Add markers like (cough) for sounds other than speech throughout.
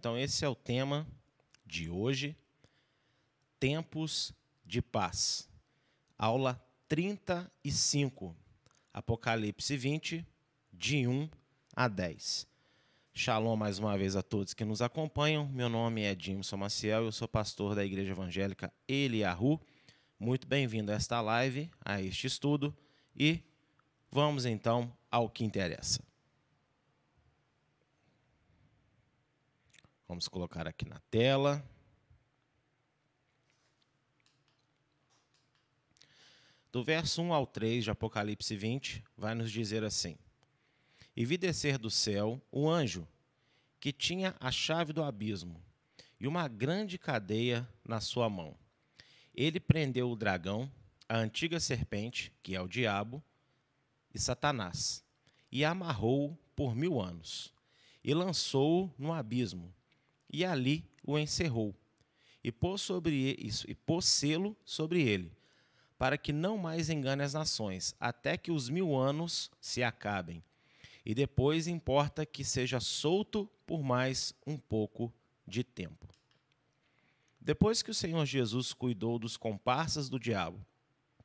então esse é o tema de hoje. Tempos de paz. Aula 35, Apocalipse 20, de 1 a 10. Shalom mais uma vez a todos que nos acompanham. Meu nome é Jimson Maciel, eu sou pastor da Igreja Evangélica Eliahu. Muito bem-vindo a esta live, a este estudo e vamos então ao que interessa. Vamos colocar aqui na tela. Do verso 1 ao 3 de Apocalipse 20, vai nos dizer assim: E vi descer do céu um anjo que tinha a chave do abismo e uma grande cadeia na sua mão. Ele prendeu o dragão, a antiga serpente, que é o diabo, e Satanás, e amarrou-o por mil anos, e lançou-o no abismo e ali o encerrou, e pôs, sobre isso, e pôs selo sobre ele, para que não mais engane as nações, até que os mil anos se acabem. E depois importa que seja solto por mais um pouco de tempo. Depois que o Senhor Jesus cuidou dos comparsas do diabo,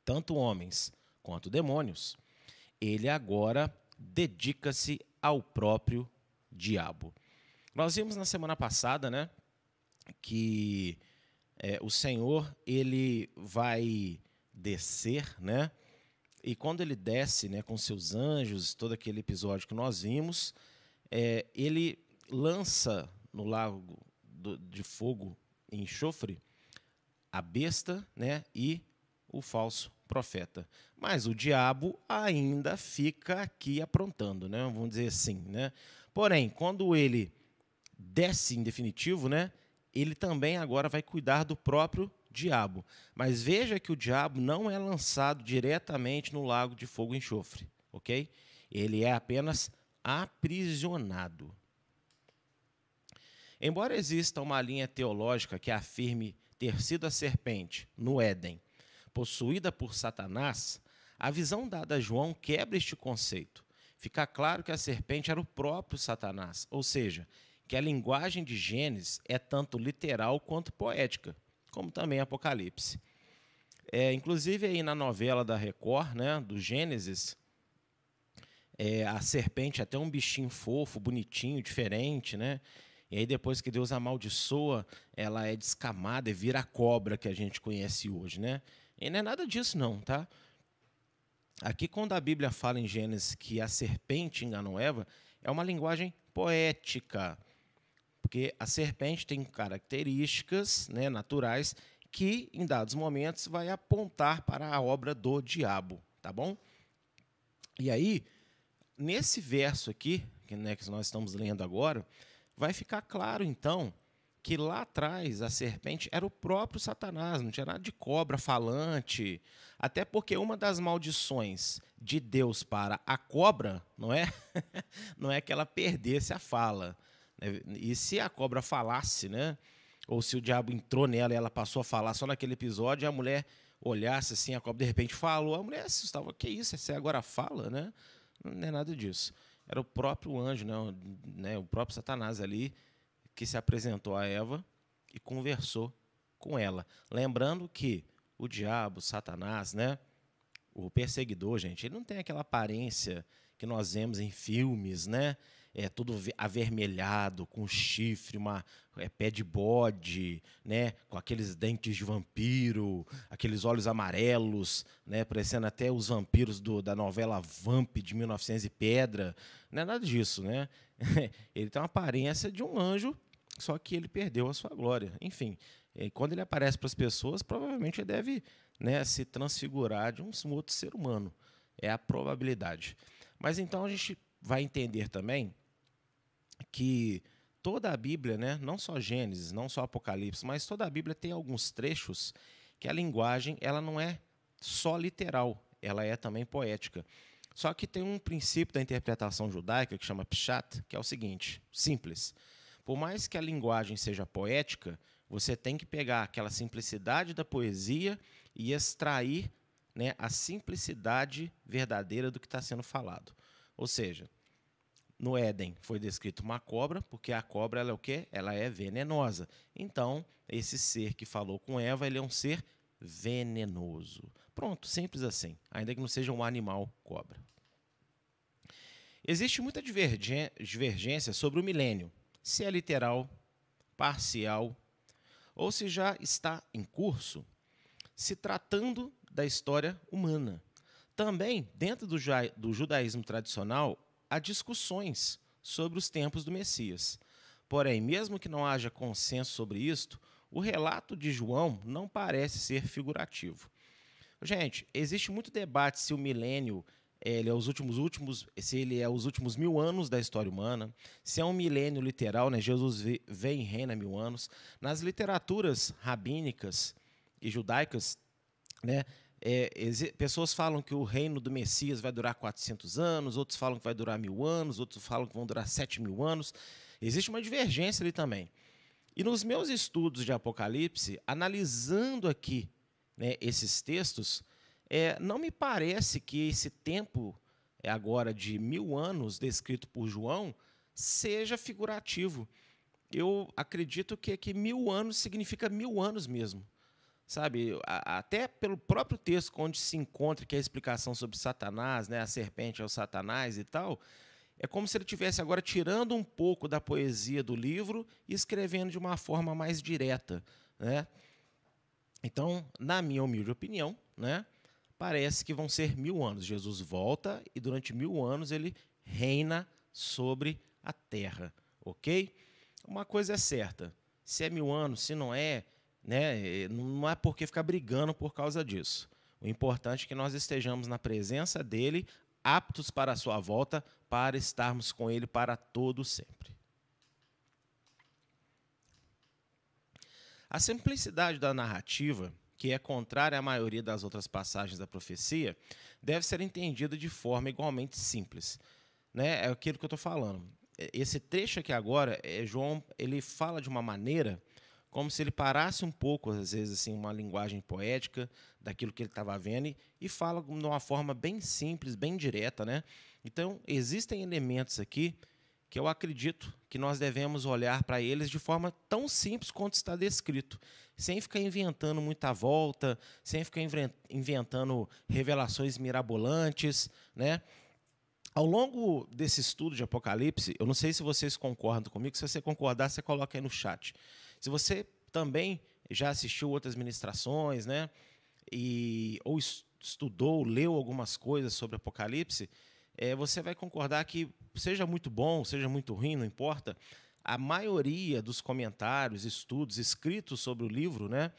tanto homens quanto demônios, ele agora dedica-se ao próprio diabo. Nós vimos na semana passada, né, que é, o Senhor ele vai descer, né? E quando ele desce, né, com seus anjos, todo aquele episódio que nós vimos, é, ele lança no lago do, de fogo e enxofre a besta, né, e o falso profeta. Mas o diabo ainda fica aqui aprontando, né? Vamos dizer assim, né? Porém, quando ele desce em definitivo, né? Ele também agora vai cuidar do próprio diabo. Mas veja que o diabo não é lançado diretamente no lago de fogo e enxofre, ok? Ele é apenas aprisionado. Embora exista uma linha teológica que afirme ter sido a serpente, no Éden, possuída por Satanás, a visão dada a João quebra este conceito. Fica claro que a serpente era o próprio Satanás, ou seja, que a linguagem de Gênesis é tanto literal quanto poética, como também Apocalipse. É, inclusive aí na novela da Record, né, do Gênesis, é, a serpente é até um bichinho fofo, bonitinho, diferente, né? E aí depois que Deus amaldiçoa, ela é descamada e vira a cobra que a gente conhece hoje, né? E não é nada disso não, tá? Aqui quando a Bíblia fala em Gênesis que a serpente enganou Eva, é uma linguagem poética, porque a serpente tem características né, naturais que, em dados momentos, vai apontar para a obra do diabo, tá bom? E aí, nesse verso aqui, que, né, que nós estamos lendo agora, vai ficar claro, então, que lá atrás a serpente era o próprio Satanás, não tinha nada de cobra falante. Até porque uma das maldições de Deus para a cobra, não é? (laughs) não é que ela perdesse a fala? E se a cobra falasse, né? Ou se o diabo entrou nela e ela passou a falar só naquele episódio, a mulher olhasse assim, a cobra de repente falou, a mulher assustava, que isso, você agora fala, né? Não é nada disso. Era o próprio anjo, né? né? O próprio Satanás ali que se apresentou a Eva e conversou com ela. Lembrando que o diabo, Satanás, né? O perseguidor, gente, ele não tem aquela aparência que nós vemos em filmes, né? É tudo avermelhado, com chifre, uma é, pé de bode, né, com aqueles dentes de vampiro, aqueles olhos amarelos, né, parecendo até os vampiros do, da novela Vamp de 1900 e pedra, não é nada disso, né? (laughs) Ele tem uma aparência de um anjo, só que ele perdeu a sua glória. Enfim, quando ele aparece para as pessoas, provavelmente ele deve né, se transfigurar de um outro ser humano. É a probabilidade. Mas então a gente vai entender também que toda a Bíblia, né, não só Gênesis, não só Apocalipse, mas toda a Bíblia tem alguns trechos que a linguagem ela não é só literal, ela é também poética. Só que tem um princípio da interpretação judaica que chama pshat, que é o seguinte, simples. Por mais que a linguagem seja poética, você tem que pegar aquela simplicidade da poesia e extrair né, a simplicidade verdadeira do que está sendo falado. Ou seja, no Éden foi descrito uma cobra, porque a cobra ela é o quê? Ela é venenosa. Então, esse ser que falou com Eva, ele é um ser venenoso. Pronto, simples assim, ainda que não seja um animal cobra. Existe muita divergência sobre o milênio, se é literal, parcial ou se já está em curso, se tratando da história humana. Também, dentro do, do judaísmo tradicional, há discussões sobre os tempos do Messias. Porém, mesmo que não haja consenso sobre isto, o relato de João não parece ser figurativo. Gente, existe muito debate se o milênio ele é os últimos últimos, se ele é os últimos mil anos da história humana, se é um milênio literal, né? Jesus vem e reina mil anos. Nas literaturas rabínicas e judaicas, né? É, pessoas falam que o reino do Messias vai durar 400 anos, outros falam que vai durar mil anos, outros falam que vão durar 7 mil anos. Existe uma divergência ali também. E nos meus estudos de Apocalipse, analisando aqui né, esses textos, é, não me parece que esse tempo é agora de mil anos descrito por João seja figurativo. Eu acredito que, que mil anos significa mil anos mesmo. Sabe, até pelo próprio texto onde se encontra que é a explicação sobre Satanás, né, a serpente é o Satanás e tal, é como se ele tivesse agora tirando um pouco da poesia do livro e escrevendo de uma forma mais direta, né? Então, na minha humilde opinião, né, parece que vão ser mil anos. Jesus volta e durante mil anos ele reina sobre a terra, ok? Uma coisa é certa: se é mil anos, se não é, né, não é porque ficar brigando por causa disso. O importante é que nós estejamos na presença dele, aptos para a sua volta, para estarmos com ele para todo sempre. A simplicidade da narrativa que é contrária à maioria das outras passagens da profecia, deve ser entendida de forma igualmente simples. Né? É aquilo que eu estou falando. Esse trecho aqui agora, é, João ele fala de uma maneira como se ele parasse um pouco, às vezes, assim, uma linguagem poética daquilo que ele estava vendo e, e fala de uma forma bem simples, bem direta. Né? Então, existem elementos aqui que eu acredito que nós devemos olhar para eles de forma tão simples quanto está descrito, sem ficar inventando muita volta, sem ficar inventando revelações mirabolantes, né? Ao longo desse estudo de Apocalipse, eu não sei se vocês concordam comigo, se você concordar, você coloca aí no chat. Se você também já assistiu outras ministrações, né? E, ou estudou, leu algumas coisas sobre Apocalipse, é, você vai concordar que, seja muito bom, seja muito ruim, não importa, a maioria dos comentários, estudos escritos sobre o livro, né,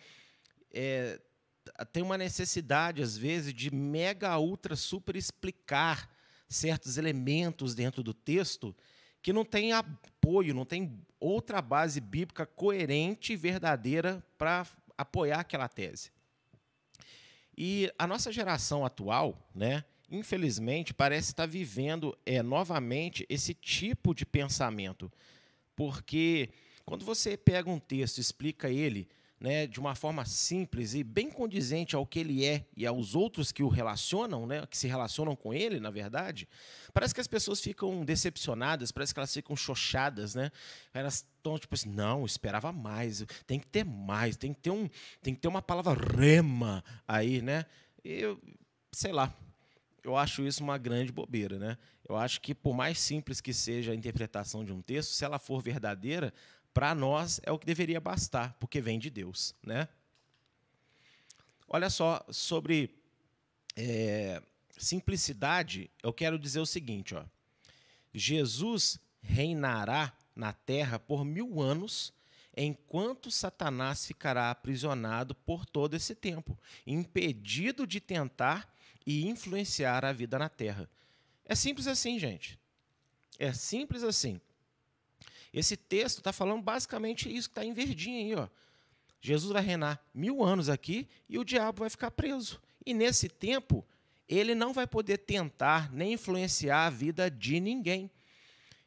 é, tem uma necessidade, às vezes, de mega, ultra, super explicar certos elementos dentro do texto que não tem apoio, não tem outra base bíblica coerente e verdadeira para apoiar aquela tese. E a nossa geração atual, né, infelizmente, parece estar vivendo é, novamente esse tipo de pensamento. Porque quando você pega um texto e explica ele né, de uma forma simples e bem condizente ao que ele é e aos outros que o relacionam, né, que se relacionam com ele, na verdade, parece que as pessoas ficam decepcionadas, parece que elas ficam chochadas, né? Elas estão tipo assim, não, esperava mais, tem que ter mais, tem que ter um, tem que ter uma palavra rema aí, né? Eu sei lá, eu acho isso uma grande bobeira, né? Eu acho que por mais simples que seja a interpretação de um texto, se ela for verdadeira, para nós é o que deveria bastar, porque vem de Deus, né? Olha só sobre é, simplicidade, eu quero dizer o seguinte, ó. Jesus reinará na terra por mil anos, enquanto Satanás ficará aprisionado por todo esse tempo, impedido de tentar e influenciar a vida na Terra. É simples assim, gente. É simples assim. Esse texto está falando basicamente isso que está em verdinho aí. Ó. Jesus vai reinar mil anos aqui e o diabo vai ficar preso. E nesse tempo, ele não vai poder tentar nem influenciar a vida de ninguém.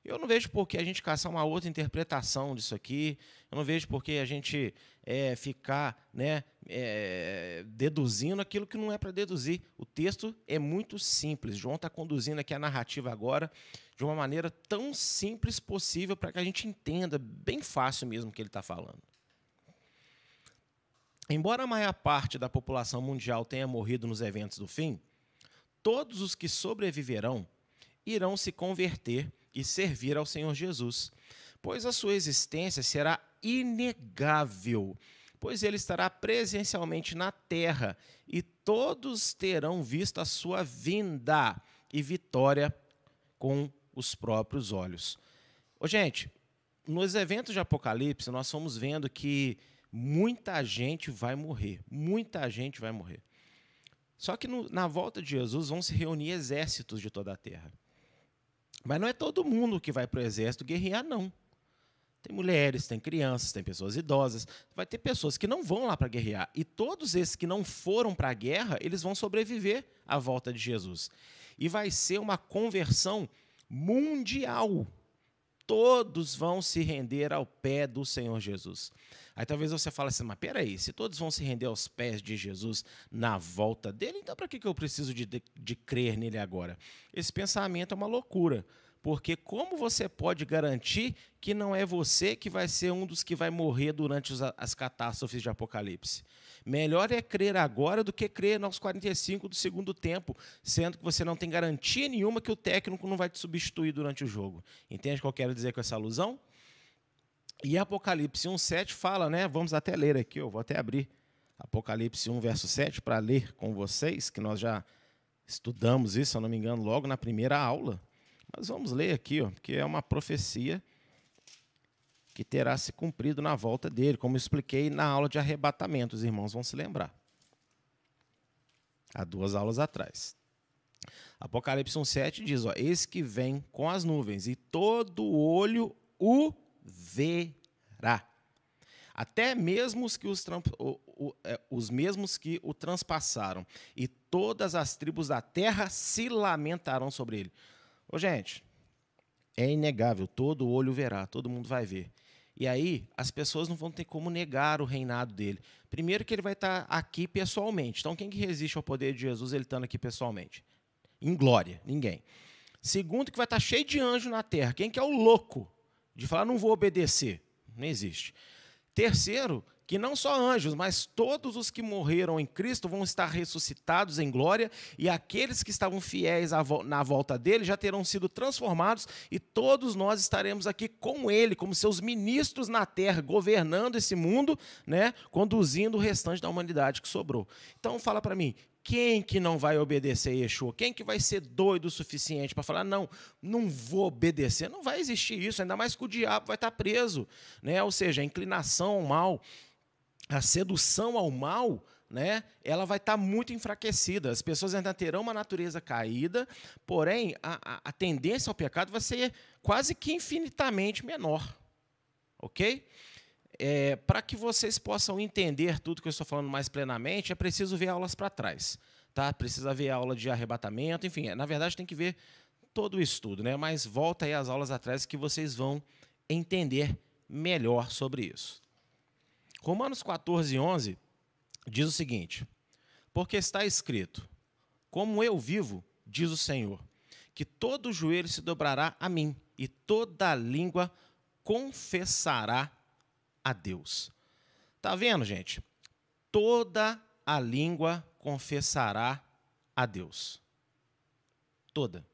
Eu não vejo por que a gente caçar uma outra interpretação disso aqui. Eu não vejo por que a gente é, ficar né, é, deduzindo aquilo que não é para deduzir. O texto é muito simples. João está conduzindo aqui a narrativa agora de uma maneira tão simples possível para que a gente entenda bem fácil mesmo o que ele está falando. Embora a maior parte da população mundial tenha morrido nos eventos do fim, todos os que sobreviverão irão se converter e servir ao Senhor Jesus, pois a sua existência será inegável, pois ele estará presencialmente na terra e todos terão visto a sua vinda e vitória com os próprios olhos. Ô, gente, nos eventos de Apocalipse, nós fomos vendo que muita gente vai morrer, muita gente vai morrer. Só que no, na volta de Jesus vão se reunir exércitos de toda a terra. Mas não é todo mundo que vai para o exército guerrear, não. Tem mulheres, tem crianças, tem pessoas idosas. Vai ter pessoas que não vão lá para guerrear. E todos esses que não foram para a guerra, eles vão sobreviver à volta de Jesus. E vai ser uma conversão mundial. Todos vão se render ao pé do Senhor Jesus. Aí talvez você fale assim, mas peraí, se todos vão se render aos pés de Jesus na volta dele, então para que eu preciso de, de, de crer nele agora? Esse pensamento é uma loucura. Porque como você pode garantir que não é você que vai ser um dos que vai morrer durante as catástrofes de Apocalipse? Melhor é crer agora do que crer nos 45 do segundo tempo, sendo que você não tem garantia nenhuma que o técnico não vai te substituir durante o jogo. Entende o que eu quero dizer com essa alusão? E Apocalipse 1,7 fala, né? Vamos até ler aqui, eu vou até abrir Apocalipse 1, verso 7, para ler com vocês, que nós já estudamos isso, se eu não me engano, logo na primeira aula. Mas vamos ler aqui, ó, porque é uma profecia que terá se cumprido na volta dele, como expliquei na aula de arrebatamento, os irmãos vão se lembrar. Há duas aulas atrás. Apocalipse 1,7 diz: ó, Eis que vem com as nuvens, e todo olho o verá. Até mesmo os, que os, é, os mesmos que o transpassaram, e todas as tribos da terra se lamentarão sobre ele. Ô, gente, é inegável, todo olho verá, todo mundo vai ver. E aí, as pessoas não vão ter como negar o reinado dele. Primeiro que ele vai estar aqui pessoalmente. Então, quem que resiste ao poder de Jesus ele estando aqui pessoalmente? Em glória, ninguém. Segundo que vai estar cheio de anjo na terra. Quem que é o louco de falar não vou obedecer? Não existe. Terceiro, que não só anjos, mas todos os que morreram em Cristo vão estar ressuscitados em glória, e aqueles que estavam fiéis na volta dele já terão sido transformados, e todos nós estaremos aqui com ele, como seus ministros na terra, governando esse mundo, né, conduzindo o restante da humanidade que sobrou. Então fala para mim, quem que não vai obedecer a Yeshua? Quem que vai ser doido o suficiente para falar, não, não vou obedecer? Não vai existir isso, ainda mais que o diabo vai estar preso. Né? Ou seja, a inclinação ao mal, a sedução ao mal, né, ela vai estar tá muito enfraquecida. As pessoas ainda terão uma natureza caída, porém, a, a, a tendência ao pecado vai ser quase que infinitamente menor. Ok? É, Para que vocês possam entender tudo que eu estou falando mais plenamente, é preciso ver aulas para trás. Tá? Precisa ver aula de arrebatamento, enfim, é, na verdade tem que ver todo o estudo, né? mas volta aí às aulas atrás que vocês vão entender melhor sobre isso. Romanos 14, 11 diz o seguinte: Porque está escrito: Como eu vivo, diz o Senhor, que todo joelho se dobrará a mim e toda língua confessará a Deus. Tá vendo, gente? Toda a língua confessará a Deus. Toda.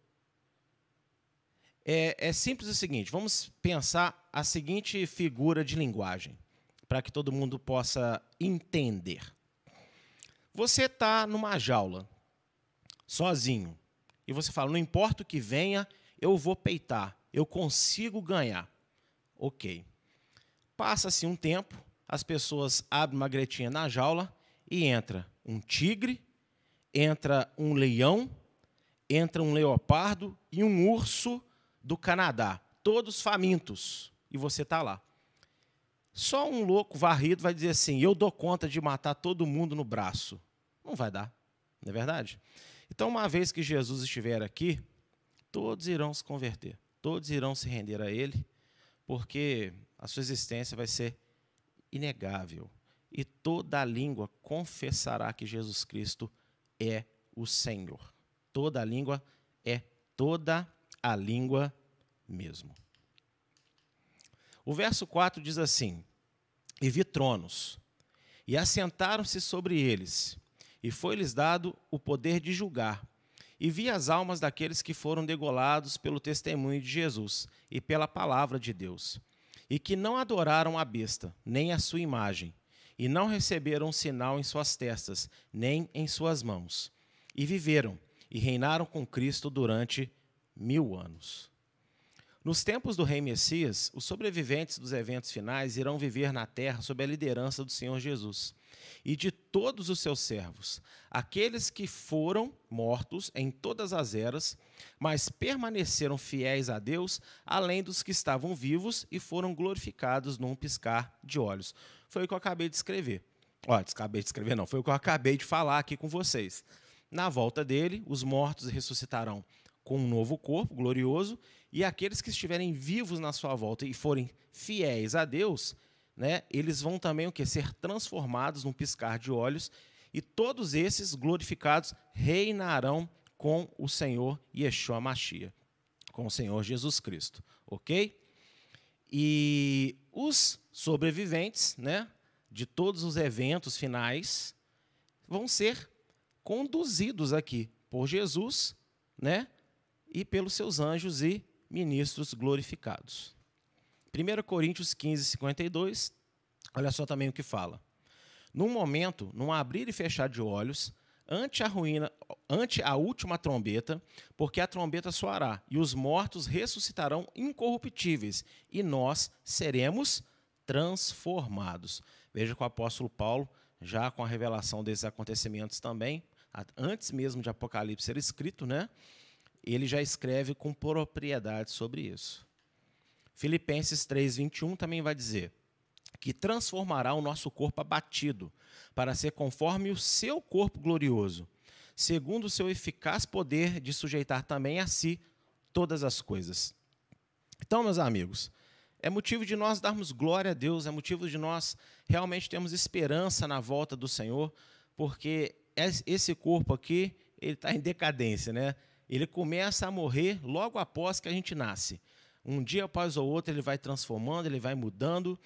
É, é simples o seguinte: vamos pensar a seguinte figura de linguagem para que todo mundo possa entender. Você está numa jaula, sozinho, e você fala: não importa o que venha, eu vou peitar, eu consigo ganhar. Ok. Passa-se um tempo, as pessoas abrem uma gretinha na jaula e entra um tigre, entra um leão, entra um leopardo e um urso do Canadá, todos famintos, e você está lá. Só um louco varrido vai dizer assim: eu dou conta de matar todo mundo no braço. Não vai dar, não é verdade? Então, uma vez que Jesus estiver aqui, todos irão se converter. todos irão se render a Ele, porque a sua existência vai ser inegável. E toda língua confessará que Jesus Cristo é o Senhor. Toda língua é toda a língua mesmo. O verso 4 diz assim: E vi tronos, e assentaram-se sobre eles, e foi-lhes dado o poder de julgar. E vi as almas daqueles que foram degolados pelo testemunho de Jesus e pela palavra de Deus, e que não adoraram a besta, nem a sua imagem, e não receberam sinal em suas testas, nem em suas mãos. E viveram e reinaram com Cristo durante mil anos. Nos tempos do Rei Messias, os sobreviventes dos eventos finais irão viver na terra sob a liderança do Senhor Jesus e de todos os seus servos, aqueles que foram mortos em todas as eras, mas permaneceram fiéis a Deus, além dos que estavam vivos e foram glorificados num piscar de olhos. Foi o que eu acabei de escrever. Ó, acabei de escrever, não, foi o que eu acabei de falar aqui com vocês. Na volta dele, os mortos ressuscitarão com um novo corpo glorioso, e aqueles que estiverem vivos na sua volta e forem fiéis a Deus, né, eles vão também o que ser transformados num piscar de olhos, e todos esses glorificados reinarão com o Senhor Yeshua Mashiach, com o Senhor Jesus Cristo, OK? E os sobreviventes, né, de todos os eventos finais vão ser conduzidos aqui por Jesus, né, e pelos seus anjos e ministros glorificados. 1 Coríntios 15, 52, olha só também o que fala. Num momento, num abrir e fechar de olhos, ante a ruína, ante a última trombeta, porque a trombeta soará, e os mortos ressuscitarão incorruptíveis, e nós seremos transformados. Veja que o apóstolo Paulo, já com a revelação desses acontecimentos também, antes mesmo de Apocalipse ser escrito, né? Ele já escreve com propriedade sobre isso. Filipenses 3:21 também vai dizer que transformará o nosso corpo abatido para ser conforme o seu corpo glorioso, segundo o seu eficaz poder de sujeitar também a si todas as coisas. Então, meus amigos, é motivo de nós darmos glória a Deus, é motivo de nós realmente termos esperança na volta do Senhor, porque esse corpo aqui, ele está em decadência, né? Ele começa a morrer logo após que a gente nasce. Um dia após o outro, ele vai transformando, ele vai mudando,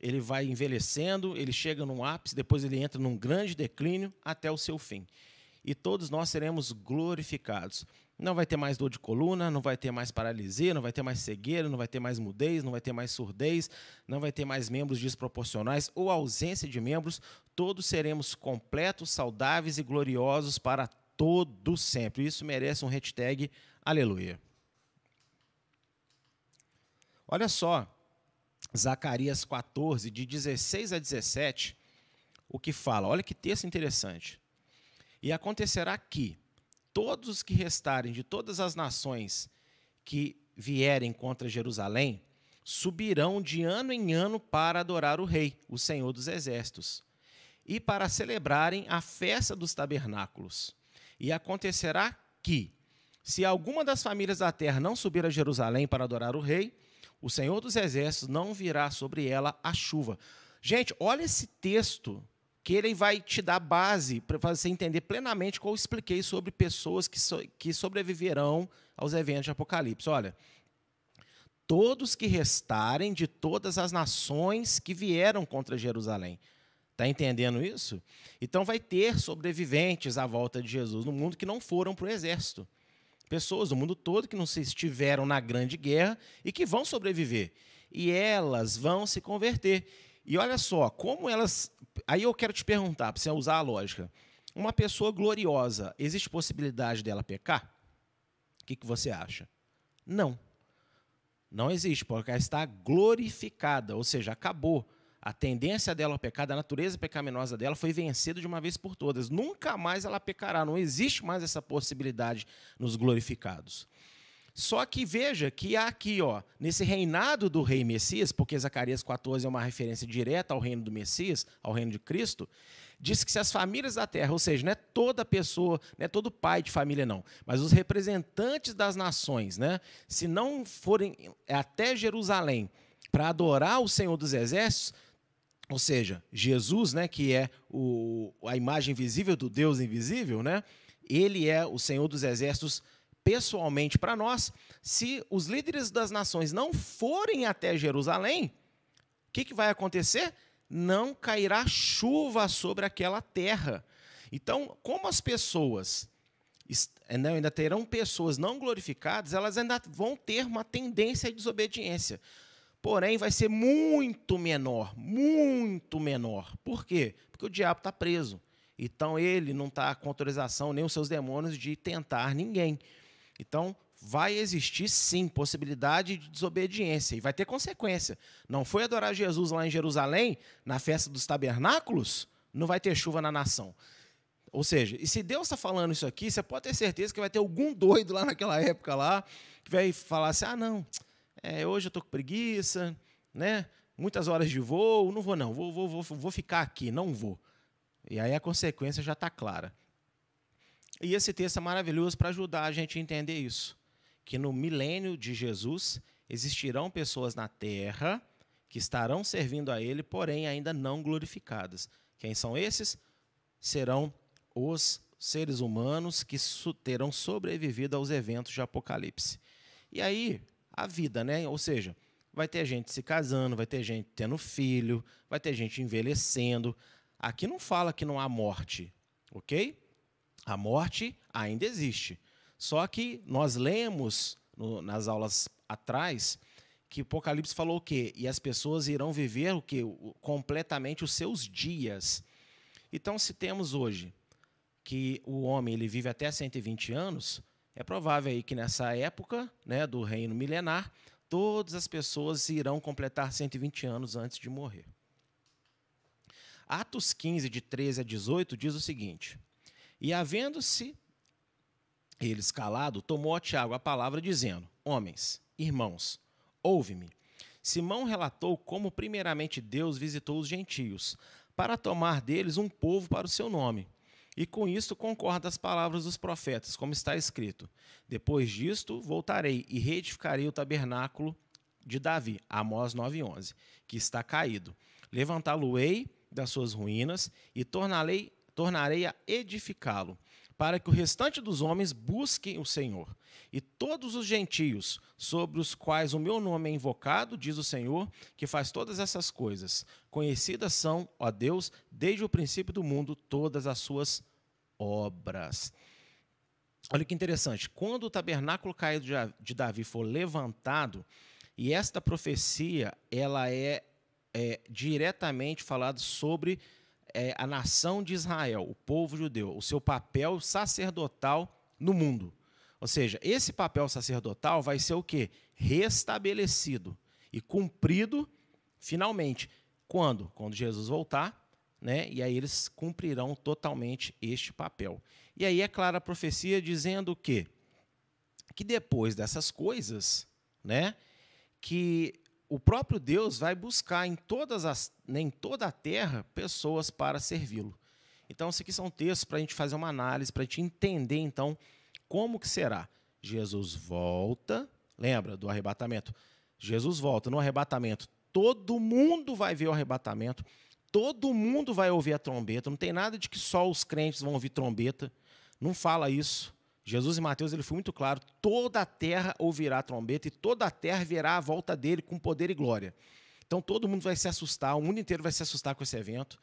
ele vai envelhecendo, ele chega num ápice, depois ele entra num grande declínio até o seu fim. E todos nós seremos glorificados. Não vai ter mais dor de coluna, não vai ter mais paralisia, não vai ter mais cegueira, não vai ter mais mudez, não vai ter mais surdez, não vai ter mais membros desproporcionais ou ausência de membros. Todos seremos completos, saudáveis e gloriosos para todo sempre. Isso merece um hashtag aleluia. Olha só, Zacarias 14, de 16 a 17, o que fala. Olha que texto interessante. E acontecerá que todos os que restarem de todas as nações que vierem contra Jerusalém subirão de ano em ano para adorar o Rei, o Senhor dos Exércitos, e para celebrarem a festa dos tabernáculos e acontecerá que, se alguma das famílias da terra não subir a Jerusalém para adorar o rei, o Senhor dos Exércitos não virá sobre ela a chuva. Gente, olha esse texto que ele vai te dar base para você entender plenamente qual eu expliquei sobre pessoas que, so, que sobreviverão aos eventos de Apocalipse. Olha, todos que restarem de todas as nações que vieram contra Jerusalém. Está entendendo isso? Então vai ter sobreviventes à volta de Jesus no mundo que não foram para o exército. Pessoas do mundo todo que não se estiveram na grande guerra e que vão sobreviver. E elas vão se converter. E olha só, como elas. Aí eu quero te perguntar, para você usar a lógica. Uma pessoa gloriosa, existe possibilidade dela pecar? O que, que você acha? Não. Não existe, porque ela está glorificada, ou seja, acabou a tendência dela ao pecado, a natureza pecaminosa dela foi vencida de uma vez por todas. Nunca mais ela pecará, não existe mais essa possibilidade nos glorificados. Só que veja que aqui, ó, nesse reinado do rei Messias, porque Zacarias 14 é uma referência direta ao reino do Messias, ao reino de Cristo, diz que se as famílias da terra, ou seja, não é toda pessoa, não é todo pai de família, não, mas os representantes das nações, né, se não forem até Jerusalém para adorar o Senhor dos Exércitos, ou seja, Jesus, né, que é o, a imagem visível do Deus invisível, né, ele é o Senhor dos Exércitos pessoalmente para nós. Se os líderes das nações não forem até Jerusalém, o que, que vai acontecer? não cairá chuva sobre aquela terra. Então, como as pessoas né, ainda terão pessoas não glorificadas, elas ainda vão ter uma tendência à desobediência. Porém, vai ser muito menor, muito menor. Por quê? Porque o diabo está preso. Então, ele não está com autorização, nem os seus demônios, de tentar ninguém. Então, vai existir sim possibilidade de desobediência e vai ter consequência. Não foi adorar Jesus lá em Jerusalém, na festa dos tabernáculos, não vai ter chuva na nação. Ou seja, e se Deus está falando isso aqui, você pode ter certeza que vai ter algum doido lá naquela época lá, que vai falar assim: ah, não, é, hoje eu estou com preguiça, né? muitas horas de voo, não vou não, vou, vou, vou, vou ficar aqui, não vou. E aí a consequência já está clara. E esse texto é maravilhoso para ajudar a gente a entender isso que no milênio de Jesus existirão pessoas na terra que estarão servindo a Ele, porém ainda não glorificadas. Quem são esses? Serão os seres humanos que terão sobrevivido aos eventos de Apocalipse. E aí, a vida, né? Ou seja, vai ter gente se casando, vai ter gente tendo filho, vai ter gente envelhecendo. Aqui não fala que não há morte, ok? A morte ainda existe. Só que nós lemos no, nas aulas atrás que Apocalipse falou o quê? E as pessoas irão viver o quê? Completamente os seus dias. Então, se temos hoje que o homem ele vive até 120 anos, é provável aí que nessa época né, do reino milenar, todas as pessoas irão completar 120 anos antes de morrer. Atos 15, de 13 a 18, diz o seguinte: E havendo-se ele, escalado, tomou a Tiago a palavra, dizendo: Homens, irmãos, ouve-me. Simão relatou como, primeiramente, Deus visitou os gentios, para tomar deles um povo para o seu nome. E com isto concorda as palavras dos profetas, como está escrito: Depois disto voltarei e reedificarei o tabernáculo de Davi, Amós 9:11, que está caído. Levantá-lo-ei das suas ruínas e tornarei, tornarei a edificá-lo para que o restante dos homens busquem o Senhor. E todos os gentios, sobre os quais o meu nome é invocado, diz o Senhor, que faz todas essas coisas. Conhecidas são, ó Deus, desde o princípio do mundo, todas as suas obras. Olha que interessante. Quando o tabernáculo caído de Davi for levantado, e esta profecia ela é, é diretamente falada sobre é, a nação de Israel, o povo judeu, o seu papel sacerdotal no mundo. Ou seja, esse papel sacerdotal vai ser o quê? Restabelecido e cumprido finalmente. Quando? Quando Jesus voltar, né? E aí eles cumprirão totalmente este papel. E aí é clara a profecia dizendo que que depois dessas coisas, né, que o próprio Deus vai buscar em, todas as, né, toda a terra pessoas para servi-lo. Então, isso aqui são textos para a gente fazer uma análise, para a gente entender, então, como que será. Jesus volta, lembra do arrebatamento? Jesus volta no arrebatamento, todo mundo vai ver o arrebatamento, todo mundo vai ouvir a trombeta, não tem nada de que só os crentes vão ouvir trombeta, não fala isso. Jesus em Mateus ele foi muito claro: toda a terra ouvirá a trombeta e toda a terra verá a volta dele com poder e glória. Então todo mundo vai se assustar, o mundo inteiro vai se assustar com esse evento.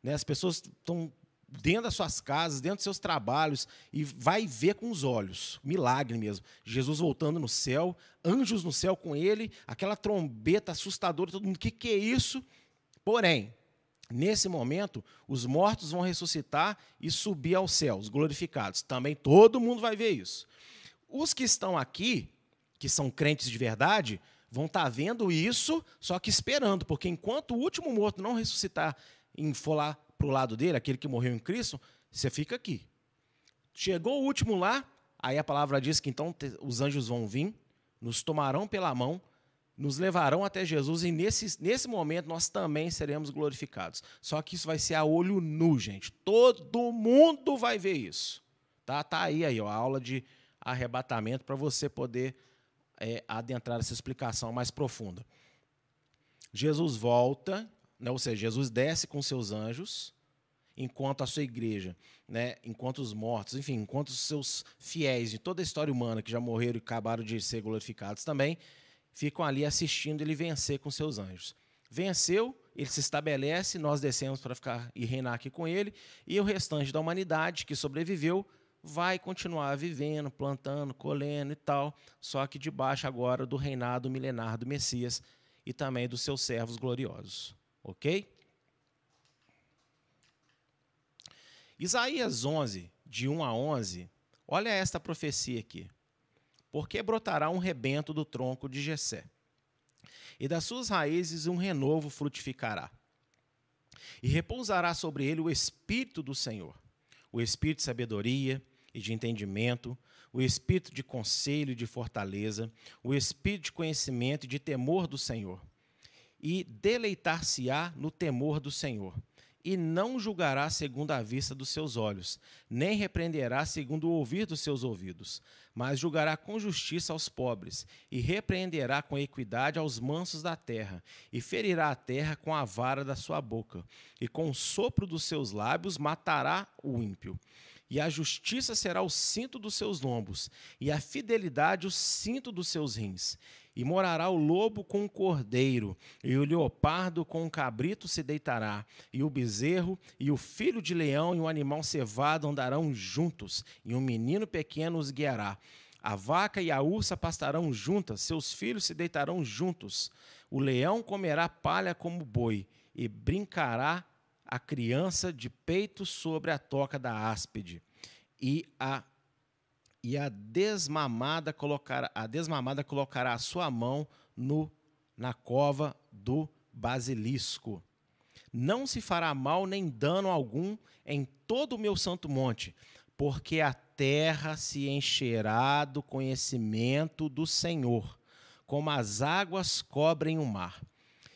Né? As pessoas estão dentro das suas casas, dentro dos seus trabalhos, e vai ver com os olhos, milagre mesmo. Jesus voltando no céu, anjos no céu com ele, aquela trombeta assustadora, todo mundo, o que, que é isso? Porém, Nesse momento, os mortos vão ressuscitar e subir aos céus, glorificados. Também todo mundo vai ver isso. Os que estão aqui, que são crentes de verdade, vão estar tá vendo isso, só que esperando, porque enquanto o último morto não ressuscitar e for lá para o lado dele, aquele que morreu em Cristo, você fica aqui. Chegou o último lá, aí a palavra diz que então os anjos vão vir, nos tomarão pela mão nos levarão até Jesus e nesse, nesse momento nós também seremos glorificados. Só que isso vai ser a olho nu, gente. Todo mundo vai ver isso. Tá, tá aí, aí ó, a aula de arrebatamento para você poder é, adentrar essa explicação mais profunda. Jesus volta, né, ou seja, Jesus desce com seus anjos, enquanto a sua igreja, né, enquanto os mortos, enfim, enquanto os seus fiéis de toda a história humana que já morreram e acabaram de ser glorificados também, ficam ali assistindo ele vencer com seus anjos. Venceu, ele se estabelece, nós descemos para ficar e reinar aqui com ele, e o restante da humanidade que sobreviveu vai continuar vivendo, plantando, colhendo e tal, só que debaixo agora do reinado milenar do Messias e também dos seus servos gloriosos. Ok? Isaías 11, de 1 a 11, olha esta profecia aqui. Porque brotará um rebento do tronco de Jessé, e das suas raízes um renovo frutificará. E repousará sobre ele o espírito do Senhor, o espírito de sabedoria e de entendimento, o espírito de conselho e de fortaleza, o espírito de conhecimento e de temor do Senhor. E deleitar-se-á no temor do Senhor e não julgará segundo a vista dos seus olhos, nem repreenderá segundo o ouvir dos seus ouvidos, mas julgará com justiça aos pobres, e repreenderá com equidade aos mansos da terra, e ferirá a terra com a vara da sua boca, e com o sopro dos seus lábios matará o ímpio. E a justiça será o cinto dos seus lombos, e a fidelidade o cinto dos seus rins. E morará o lobo com o cordeiro, e o leopardo com o cabrito se deitará, e o bezerro e o filho de leão e o animal cevado andarão juntos, e um menino pequeno os guiará. A vaca e a ursa pastarão juntas, seus filhos se deitarão juntos. O leão comerá palha como boi, e brincará a criança de peito sobre a toca da áspide. E a e a desmamada colocará, a desmamada colocará a sua mão no na cova do basilisco. Não se fará mal nem dano algum em todo o meu santo monte, porque a terra se encherá do conhecimento do Senhor, como as águas cobrem o mar.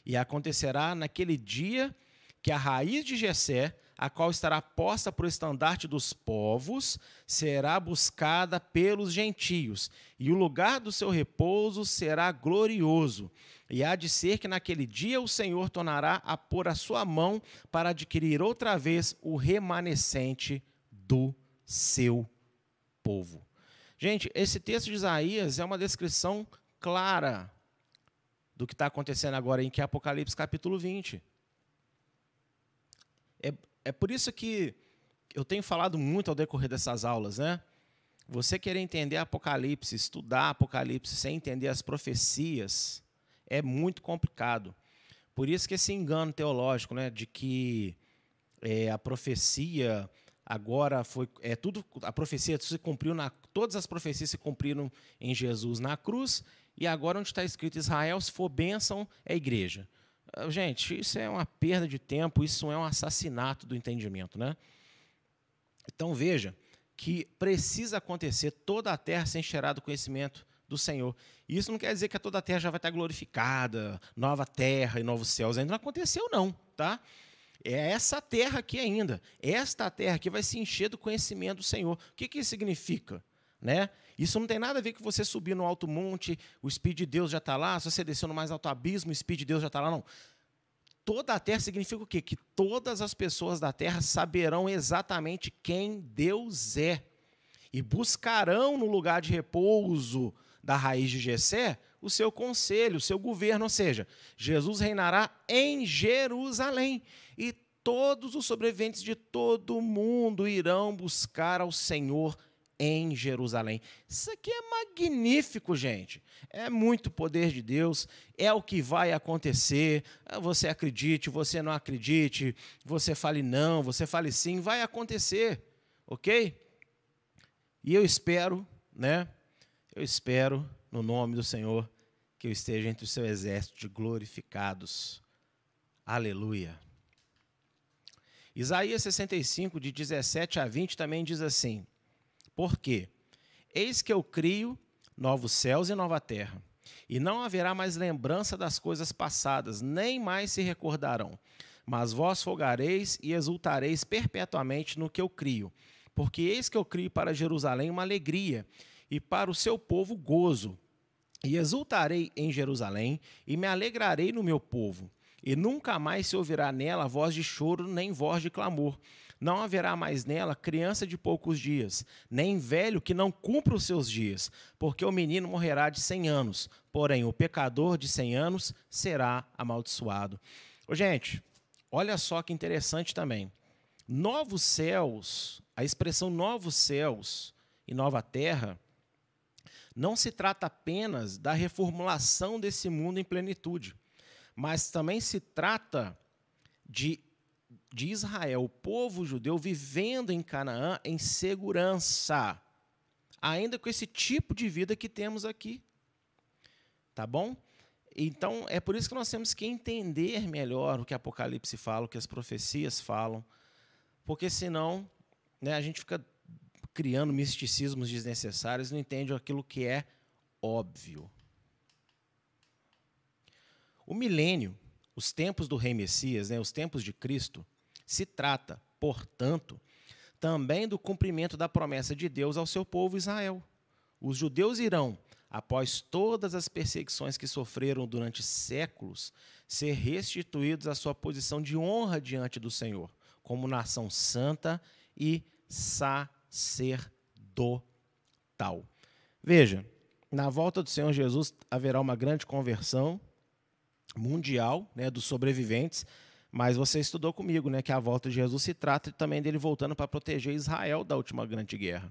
E acontecerá naquele dia que a raiz de Jessé a qual estará posta por estandarte dos povos, será buscada pelos gentios, e o lugar do seu repouso será glorioso. E há de ser que naquele dia o Senhor tornará a pôr a sua mão para adquirir outra vez o remanescente do seu povo. Gente, esse texto de Isaías é uma descrição clara do que está acontecendo agora em que Apocalipse capítulo 20. É, é por isso que eu tenho falado muito ao decorrer dessas aulas, né? Você querer entender Apocalipse, estudar Apocalipse sem entender as profecias, é muito complicado. Por isso que esse engano teológico, né, de que é, a profecia agora foi é tudo a profecia se cumpriu na todas as profecias se cumpriram em Jesus na cruz e agora onde está escrito Israel se for bênção é igreja. Gente, isso é uma perda de tempo, isso é um assassinato do entendimento, né? Então veja que precisa acontecer toda a terra ser encherada do conhecimento do Senhor. E isso não quer dizer que toda a terra já vai estar glorificada, nova terra e novos céus. Ainda não aconteceu, não, tá? É essa terra aqui ainda. Esta terra aqui vai se encher do conhecimento do Senhor. O que, que isso significa? Né? Isso não tem nada a ver com você subir no alto monte, o Espírito de Deus já está lá, se você descer no mais alto abismo, o Espírito de Deus já está lá, não. Toda a terra significa o quê? Que todas as pessoas da terra saberão exatamente quem Deus é e buscarão no lugar de repouso da raiz de Jessé o seu conselho, o seu governo, ou seja, Jesus reinará em Jerusalém e todos os sobreviventes de todo o mundo irão buscar ao Senhor em Jerusalém. Isso aqui é magnífico, gente. É muito poder de Deus, é o que vai acontecer. Você acredite, você não acredite, você fale não, você fale sim, vai acontecer, ok? E eu espero, né? Eu espero, no nome do Senhor, que eu esteja entre o seu exército de glorificados. Aleluia. Isaías 65, de 17 a 20, também diz assim: por quê? Eis que eu crio novos céus e nova terra, E não haverá mais lembrança das coisas passadas, nem mais se recordarão. Mas vós folgareis e exultareis perpetuamente no que eu crio. Porque eis que eu crio para Jerusalém uma alegria, e para o seu povo gozo. E exultarei em Jerusalém, e me alegrarei no meu povo. E nunca mais se ouvirá nela voz de choro, nem voz de clamor. Não haverá mais nela criança de poucos dias, nem velho que não cumpra os seus dias, porque o menino morrerá de cem anos, porém o pecador de cem anos será amaldiçoado. Ô, gente, olha só que interessante também. Novos céus, a expressão novos céus e nova terra, não se trata apenas da reformulação desse mundo em plenitude, mas também se trata de, de Israel, o povo judeu, vivendo em Canaã em segurança, ainda com esse tipo de vida que temos aqui. Tá bom? Então, é por isso que nós temos que entender melhor o que Apocalipse fala, o que as profecias falam, porque senão né, a gente fica criando misticismos desnecessários, não entende aquilo que é óbvio. O milênio, os tempos do Rei Messias, né, os tempos de Cristo, se trata, portanto, também do cumprimento da promessa de Deus ao seu povo Israel. Os judeus irão, após todas as perseguições que sofreram durante séculos, ser restituídos à sua posição de honra diante do Senhor, como nação santa e sacerdotal tal. Veja, na volta do Senhor Jesus haverá uma grande conversão mundial né, dos sobreviventes, mas você estudou comigo né, que a volta de Jesus se trata também dele voltando para proteger Israel da última grande guerra.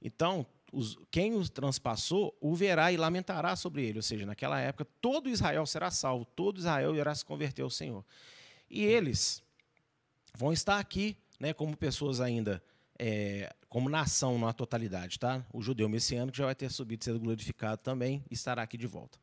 Então, os, quem o transpassou o verá e lamentará sobre ele, ou seja, naquela época todo Israel será salvo, todo Israel irá se converter ao Senhor. E eles vão estar aqui né, como pessoas ainda é, como nação na totalidade, tá? O judeu messiânico já vai ter subido, sido glorificado também e estará aqui de volta.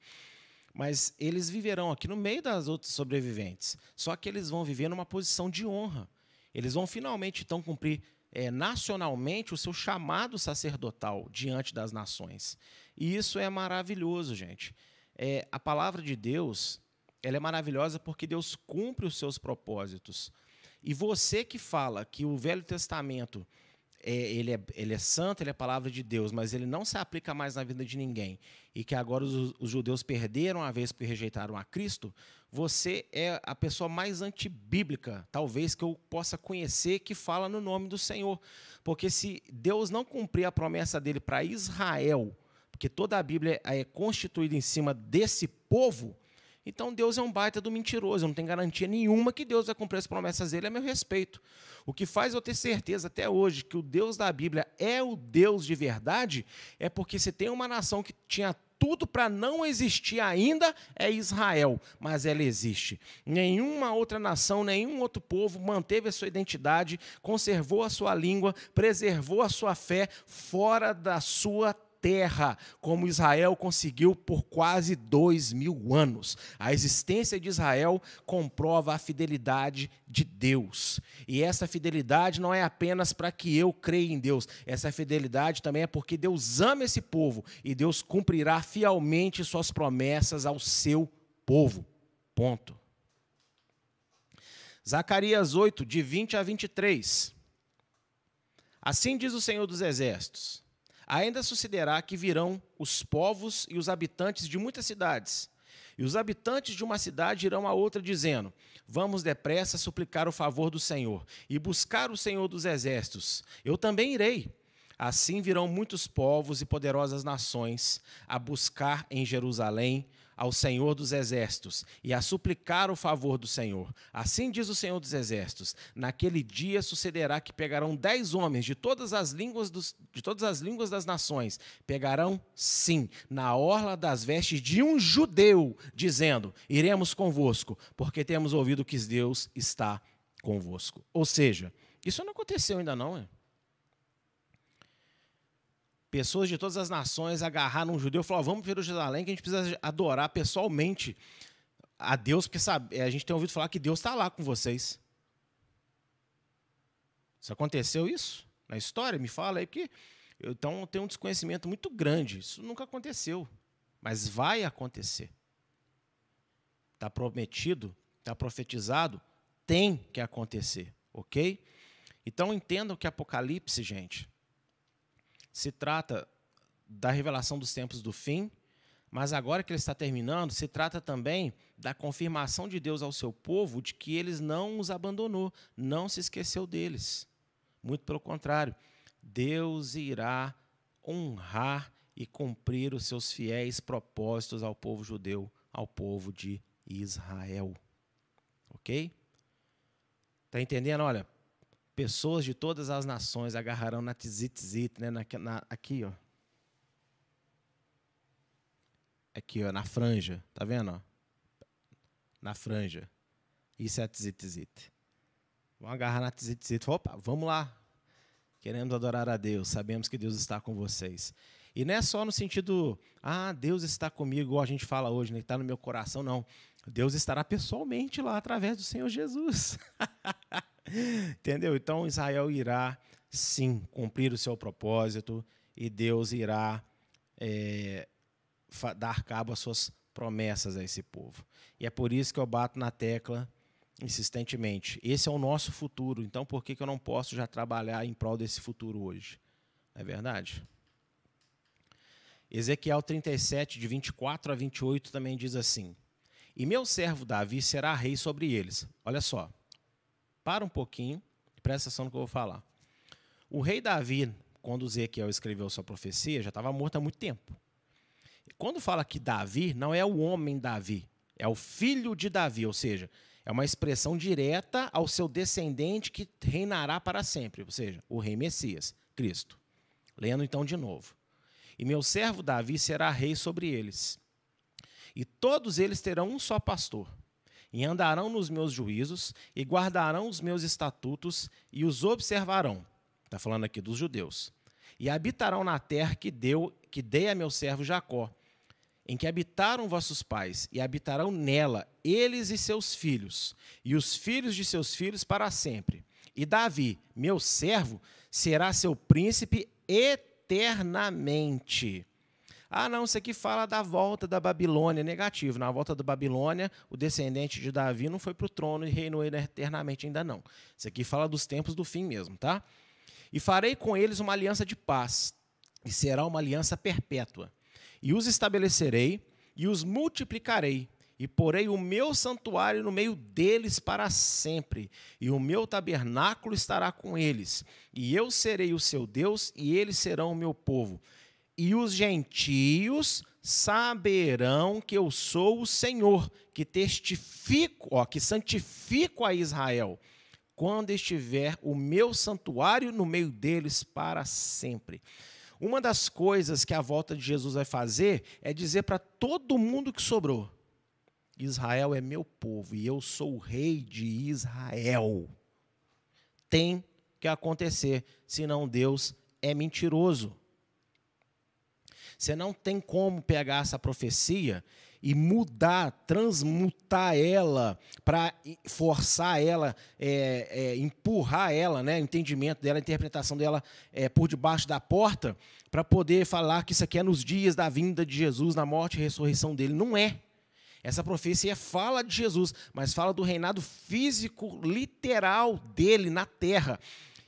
Mas eles viverão aqui no meio das outras sobreviventes. Só que eles vão viver numa posição de honra. Eles vão finalmente então cumprir é, nacionalmente o seu chamado sacerdotal diante das nações. E isso é maravilhoso, gente. É, a palavra de Deus ela é maravilhosa porque Deus cumpre os seus propósitos. E você que fala que o Velho Testamento é, ele, é, ele é santo, ele é palavra de Deus, mas ele não se aplica mais na vida de ninguém, e que agora os, os judeus perderam a vez porque rejeitaram a Cristo, você é a pessoa mais antibíblica, talvez, que eu possa conhecer, que fala no nome do Senhor. Porque se Deus não cumprir a promessa dele para Israel, porque toda a Bíblia é constituída em cima desse povo, então Deus é um baita do mentiroso, eu não tenho garantia nenhuma que Deus vai cumprir as promessas dele a meu respeito. O que faz eu ter certeza até hoje que o Deus da Bíblia é o Deus de verdade é porque você tem uma nação que tinha tudo para não existir ainda é Israel, mas ela existe. Nenhuma outra nação, nenhum outro povo manteve a sua identidade, conservou a sua língua, preservou a sua fé fora da sua terra, como Israel conseguiu por quase dois mil anos. A existência de Israel comprova a fidelidade de Deus. E essa fidelidade não é apenas para que eu creia em Deus, essa fidelidade também é porque Deus ama esse povo e Deus cumprirá fielmente suas promessas ao seu povo. Ponto. Zacarias 8, de 20 a 23. Assim diz o Senhor dos Exércitos Ainda sucederá que virão os povos e os habitantes de muitas cidades. E os habitantes de uma cidade irão a outra, dizendo: Vamos depressa suplicar o favor do Senhor e buscar o Senhor dos exércitos. Eu também irei. Assim virão muitos povos e poderosas nações a buscar em Jerusalém ao Senhor dos Exércitos e a suplicar o favor do Senhor. Assim diz o Senhor dos Exércitos: Naquele dia sucederá que pegarão dez homens de todas as línguas dos, de todas as línguas das nações, pegarão sim na orla das vestes de um judeu, dizendo: Iremos convosco, porque temos ouvido que Deus está convosco. Ou seja, isso não aconteceu ainda não, é? Pessoas de todas as nações agarraram um judeu e falaram: vamos para Jerusalém que a gente precisa adorar pessoalmente a Deus, porque sabe, a gente tem ouvido falar que Deus está lá com vocês. Isso aconteceu isso na história? Me fala aí, porque eu, então tenho um desconhecimento muito grande. Isso nunca aconteceu. mas vai acontecer. Está prometido, está profetizado, tem que acontecer, ok? Então entendam que Apocalipse, gente, se trata da revelação dos tempos do fim, mas agora que ele está terminando, se trata também da confirmação de Deus ao seu povo de que eles não os abandonou, não se esqueceu deles. Muito pelo contrário, Deus irá honrar e cumprir os seus fiéis propósitos ao povo judeu, ao povo de Israel. Ok? Está entendendo? Olha, pessoas de todas as nações agarrarão na tzitzit, né? Na, na, aqui, ó. Aqui, ó, na franja. Tá vendo? Ó? Na franja. Isso é a tzitzit. Vão agarrar na tzitzit. Opa, vamos lá. Queremos adorar a Deus. Sabemos que Deus está com vocês. E não é só no sentido, ah, Deus está comigo, igual a gente fala hoje, né? Está no meu coração, não. Deus estará pessoalmente lá através do Senhor Jesus. (laughs) Entendeu? Então Israel irá sim cumprir o seu propósito e Deus irá é, dar cabo às suas promessas a esse povo. E é por isso que eu bato na tecla insistentemente. Esse é o nosso futuro, então por que, que eu não posso já trabalhar em prol desse futuro hoje? Não é verdade? Ezequiel 37, de 24 a 28, também diz assim: E meu servo Davi será rei sobre eles. Olha só, para um pouquinho, presta atenção no que eu vou falar. O rei Davi, quando Ezequiel escreveu sua profecia, já estava morto há muito tempo. Quando fala que Davi, não é o homem Davi, é o filho de Davi, ou seja, é uma expressão direta ao seu descendente que reinará para sempre, ou seja, o rei Messias, Cristo. Lendo então de novo. E meu servo Davi será rei sobre eles. E todos eles terão um só pastor. E andarão nos meus juízos, e guardarão os meus estatutos, e os observarão. Está falando aqui dos judeus. E habitarão na terra que, deu, que dei a meu servo Jacó, em que habitaram vossos pais, e habitarão nela, eles e seus filhos, e os filhos de seus filhos para sempre. E Davi, meu servo, será seu príncipe eternamente. Ah, não, isso aqui fala da volta da Babilônia, negativo. Na volta da Babilônia, o descendente de Davi não foi para o trono e reinou eternamente ainda não. Isso aqui fala dos tempos do fim mesmo, tá? E farei com eles uma aliança de paz, e será uma aliança perpétua. E os estabelecerei e os multiplicarei, e porei o meu santuário no meio deles para sempre, e o meu tabernáculo estará com eles, e eu serei o seu Deus, e eles serão o meu povo. E os gentios saberão que eu sou o Senhor, que testifico, ó, que santifico a Israel, quando estiver o meu santuário no meio deles para sempre. Uma das coisas que a volta de Jesus vai fazer é dizer para todo mundo que sobrou: Israel é meu povo e eu sou o rei de Israel. Tem que acontecer, senão Deus é mentiroso. Você não tem como pegar essa profecia e mudar, transmutar ela, para forçar ela, é, é, empurrar ela, né, o entendimento dela, a interpretação dela é, por debaixo da porta, para poder falar que isso aqui é nos dias da vinda de Jesus, na morte e ressurreição dele. Não é. Essa profecia fala de Jesus, mas fala do reinado físico, literal dele na terra.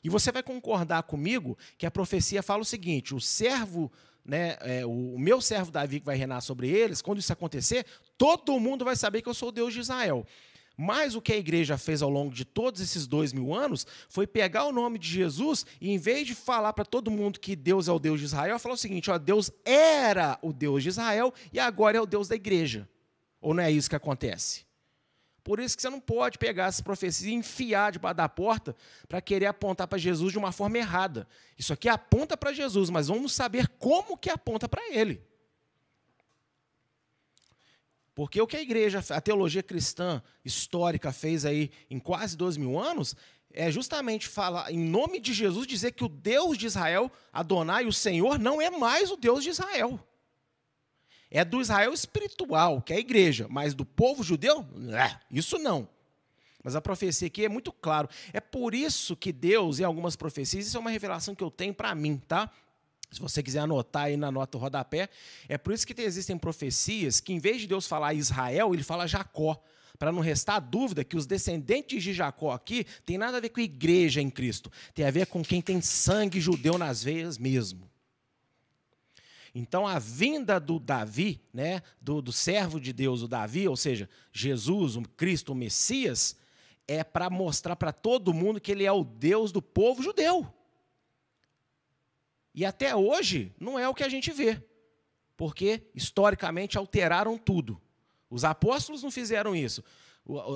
E você vai concordar comigo que a profecia fala o seguinte: o servo, né, é, o meu servo Davi que vai reinar sobre eles, quando isso acontecer, todo mundo vai saber que eu sou o Deus de Israel. Mas o que a igreja fez ao longo de todos esses dois mil anos foi pegar o nome de Jesus e, em vez de falar para todo mundo que Deus é o Deus de Israel, falar o seguinte: ó, Deus era o Deus de Israel e agora é o Deus da igreja. Ou não é isso que acontece? Por isso que você não pode pegar essas profecias e enfiar debaixo da porta para querer apontar para Jesus de uma forma errada. Isso aqui aponta para Jesus, mas vamos saber como que aponta para ele. Porque o que a igreja, a teologia cristã histórica fez aí em quase dois mil anos, é justamente falar, em nome de Jesus, dizer que o Deus de Israel, Adonai, o Senhor, não é mais o Deus de Israel é do Israel espiritual, que é a igreja, mas do povo judeu, é, isso não. Mas a profecia aqui é muito claro. É por isso que Deus, em algumas profecias, isso é uma revelação que eu tenho para mim, tá? Se você quiser anotar aí na nota rodapé, é por isso que existem profecias que, em vez de Deus falar Israel, ele fala Jacó. Para não restar dúvida que os descendentes de Jacó aqui tem nada a ver com igreja em Cristo, tem a ver com quem tem sangue judeu nas veias mesmo. Então a vinda do Davi, né, do, do servo de Deus, o Davi, ou seja, Jesus, o Cristo, o Messias, é para mostrar para todo mundo que ele é o Deus do povo judeu. E até hoje não é o que a gente vê, porque historicamente alteraram tudo. Os apóstolos não fizeram isso.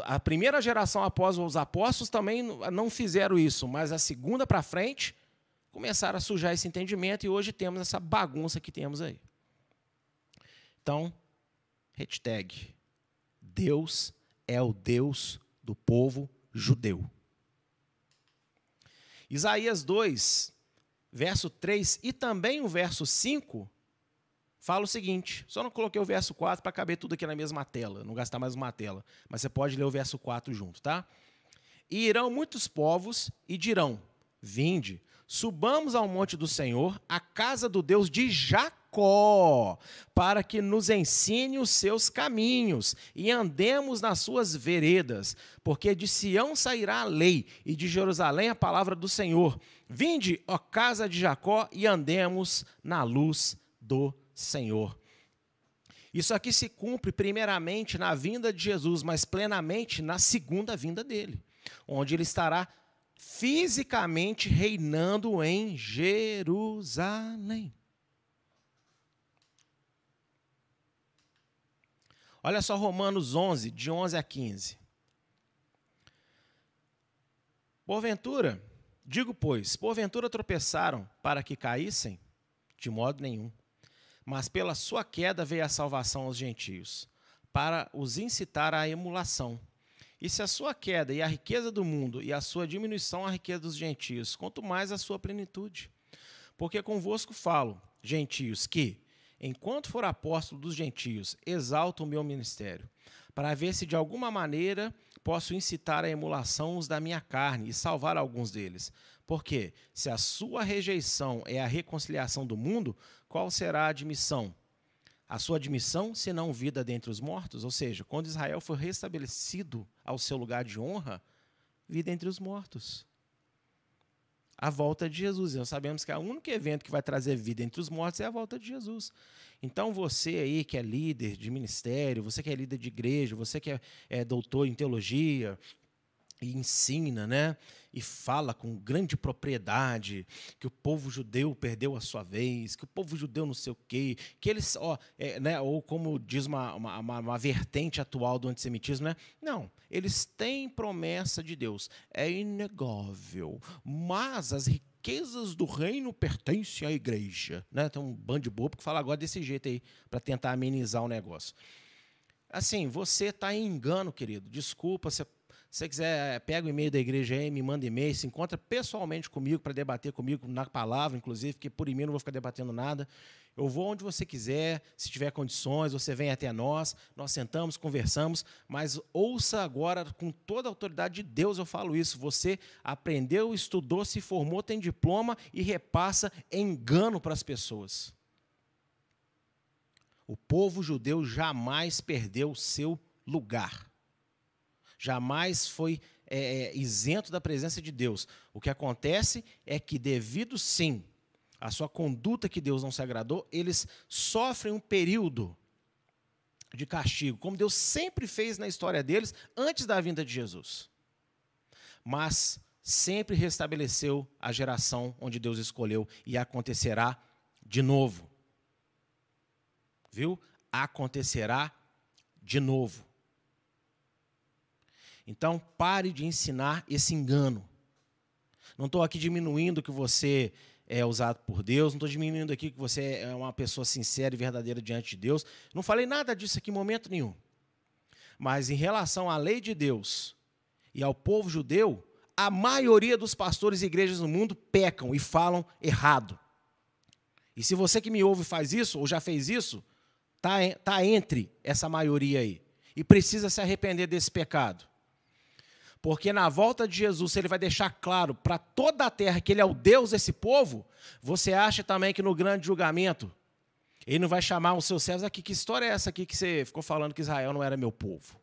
A primeira geração após os apóstolos também não fizeram isso, mas a segunda para frente começaram a sujar esse entendimento e hoje temos essa bagunça que temos aí. Então, hashtag Deus é o Deus do povo judeu. Isaías 2, verso 3 e também o verso 5 fala o seguinte: só não coloquei o verso 4 para caber tudo aqui na mesma tela, não gastar mais uma tela, mas você pode ler o verso 4 junto, tá? E irão muitos povos e dirão: Vinde, subamos ao monte do Senhor, à casa do Deus de Jacó, para que nos ensine os seus caminhos e andemos nas suas veredas, porque de Sião sairá a lei e de Jerusalém a palavra do Senhor Vinde, ó casa de Jacó, e andemos na luz do Senhor. Isso aqui se cumpre primeiramente na vinda de Jesus, mas plenamente na segunda vinda dele, onde ele estará fisicamente reinando em Jerusalém. Olha só Romanos 11, de 11 a 15. Porventura, Digo, pois, porventura tropeçaram para que caíssem? De modo nenhum. Mas pela sua queda veio a salvação aos gentios, para os incitar à emulação. E se a sua queda e a riqueza do mundo, e a sua diminuição a riqueza dos gentios, quanto mais a sua plenitude. Porque convosco falo, gentios, que, enquanto for apóstolo dos gentios, exalto o meu ministério, para ver se de alguma maneira posso incitar a emulação os da minha carne e salvar alguns deles. Porque se a sua rejeição é a reconciliação do mundo, qual será a admissão? A sua admissão, se não vida dentre os mortos? Ou seja, quando Israel foi restabelecido ao seu lugar de honra, vida entre os mortos. A volta de Jesus. Nós sabemos que o único evento que vai trazer vida entre os mortos é a volta de Jesus. Então, você aí que é líder de ministério, você que é líder de igreja, você que é, é doutor em teologia, e ensina, né? E fala com grande propriedade que o povo judeu perdeu a sua vez, que o povo judeu não sei o quê, que eles, ó, é, né? Ou como diz uma, uma, uma, vertente atual do antissemitismo, né? Não, eles têm promessa de Deus, é inegável, mas as riquezas do reino pertencem à igreja. Né? Tem um bando de bobo que fala agora desse jeito aí, para tentar amenizar o negócio. Assim, você está em engano, querido. Desculpa, se você quiser, pega o e-mail da igreja aí, me manda e-mail, se encontra pessoalmente comigo para debater comigo na palavra, inclusive, porque por e-mail não vou ficar debatendo nada. Eu vou onde você quiser, se tiver condições, você vem até nós, nós sentamos, conversamos, mas ouça agora com toda a autoridade de Deus, eu falo isso. Você aprendeu, estudou, se formou, tem diploma e repassa engano para as pessoas. O povo judeu jamais perdeu seu lugar. Jamais foi é, é isento da presença de Deus. O que acontece é que, devido sim a sua conduta que Deus não se agradou, eles sofrem um período de castigo, como Deus sempre fez na história deles antes da vinda de Jesus. Mas sempre restabeleceu a geração onde Deus escolheu e acontecerá de novo. Viu? Acontecerá de novo. Então, pare de ensinar esse engano. Não estou aqui diminuindo que você é usado por Deus, não estou diminuindo aqui que você é uma pessoa sincera e verdadeira diante de Deus. Não falei nada disso aqui em momento nenhum. Mas em relação à lei de Deus e ao povo judeu, a maioria dos pastores e igrejas no mundo pecam e falam errado. E se você que me ouve faz isso, ou já fez isso, está tá entre essa maioria aí. E precisa se arrepender desse pecado. Porque na volta de Jesus, ele vai deixar claro para toda a terra que ele é o Deus desse povo, você acha também que no grande julgamento, ele não vai chamar os seus servos aqui, que história é essa aqui que você ficou falando que Israel não era meu povo?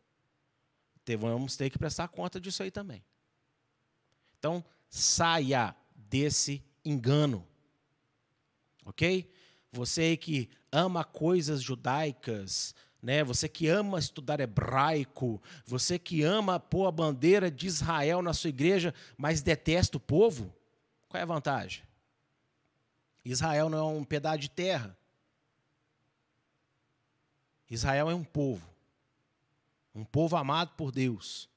Vamos ter que prestar conta disso aí também. Então, saia desse engano. Ok? Você que ama coisas judaicas, né? Você que ama estudar hebraico, você que ama pôr a bandeira de Israel na sua igreja, mas detesta o povo, qual é a vantagem? Israel não é um pedaço de terra. Israel é um povo. Um povo amado por Deus.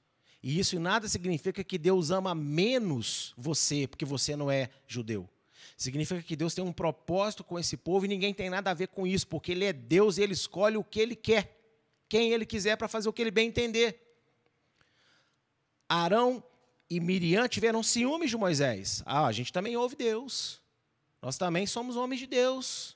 E isso em nada significa que Deus ama menos você, porque você não é judeu. Significa que Deus tem um propósito com esse povo e ninguém tem nada a ver com isso, porque Ele é Deus e Ele escolhe o que Ele quer, quem Ele quiser para fazer o que Ele bem entender. Arão e Miriam tiveram ciúmes de Moisés. Ah, a gente também ouve Deus. Nós também somos homens de Deus.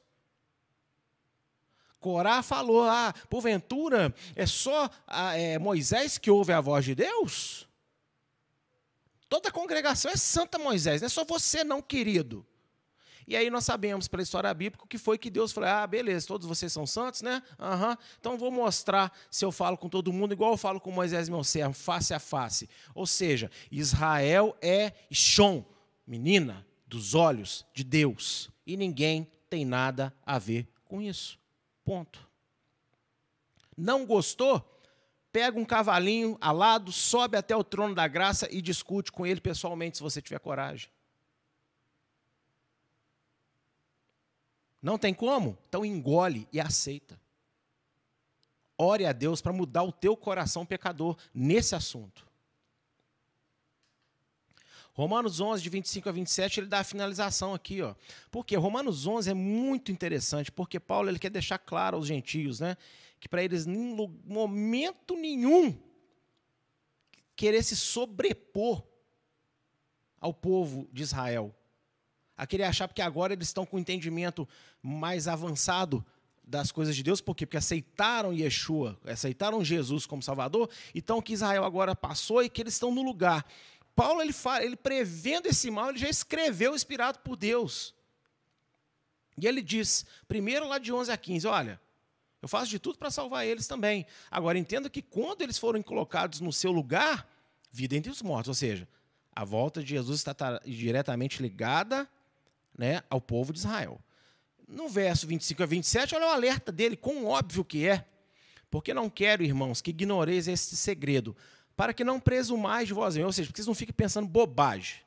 Corá falou: ah, porventura é só ah, é, Moisés que ouve a voz de Deus? Toda a congregação é santa Moisés, não é só você, não, querido. E aí nós sabemos pela história bíblica que foi que Deus falou: ah, beleza, todos vocês são santos, né? Uhum. Então vou mostrar se eu falo com todo mundo igual eu falo com Moisés, meu servo, face a face. Ou seja, Israel é Shon, menina dos olhos de Deus. E ninguém tem nada a ver com isso. Ponto. Não gostou? Pega um cavalinho alado, sobe até o trono da graça e discute com ele pessoalmente, se você tiver coragem. Não tem como? Então engole e aceita. Ore a Deus para mudar o teu coração pecador nesse assunto. Romanos 11, de 25 a 27, ele dá a finalização aqui. Ó. Porque Romanos 11 é muito interessante, porque Paulo ele quer deixar claro aos gentios né, que para eles, em momento nenhum, querer se sobrepor ao povo de Israel a querer achar porque agora eles estão com um entendimento mais avançado das coisas de Deus, por quê? Porque aceitaram Yeshua, aceitaram Jesus como Salvador, então que Israel agora passou e que eles estão no lugar. Paulo, ele, fala, ele prevendo esse mal, ele já escreveu inspirado por Deus. E ele diz, primeiro lá de 11 a 15, olha, eu faço de tudo para salvar eles também. Agora, entenda que quando eles foram colocados no seu lugar, vida entre os mortos, ou seja, a volta de Jesus está diretamente ligada né, ao povo de Israel. No verso 25 a 27, olha o alerta dele, quão óbvio que é. Porque não quero, irmãos, que ignoreis este segredo, para que não presumais de vós ou seja, que vocês não fiquem pensando bobagem.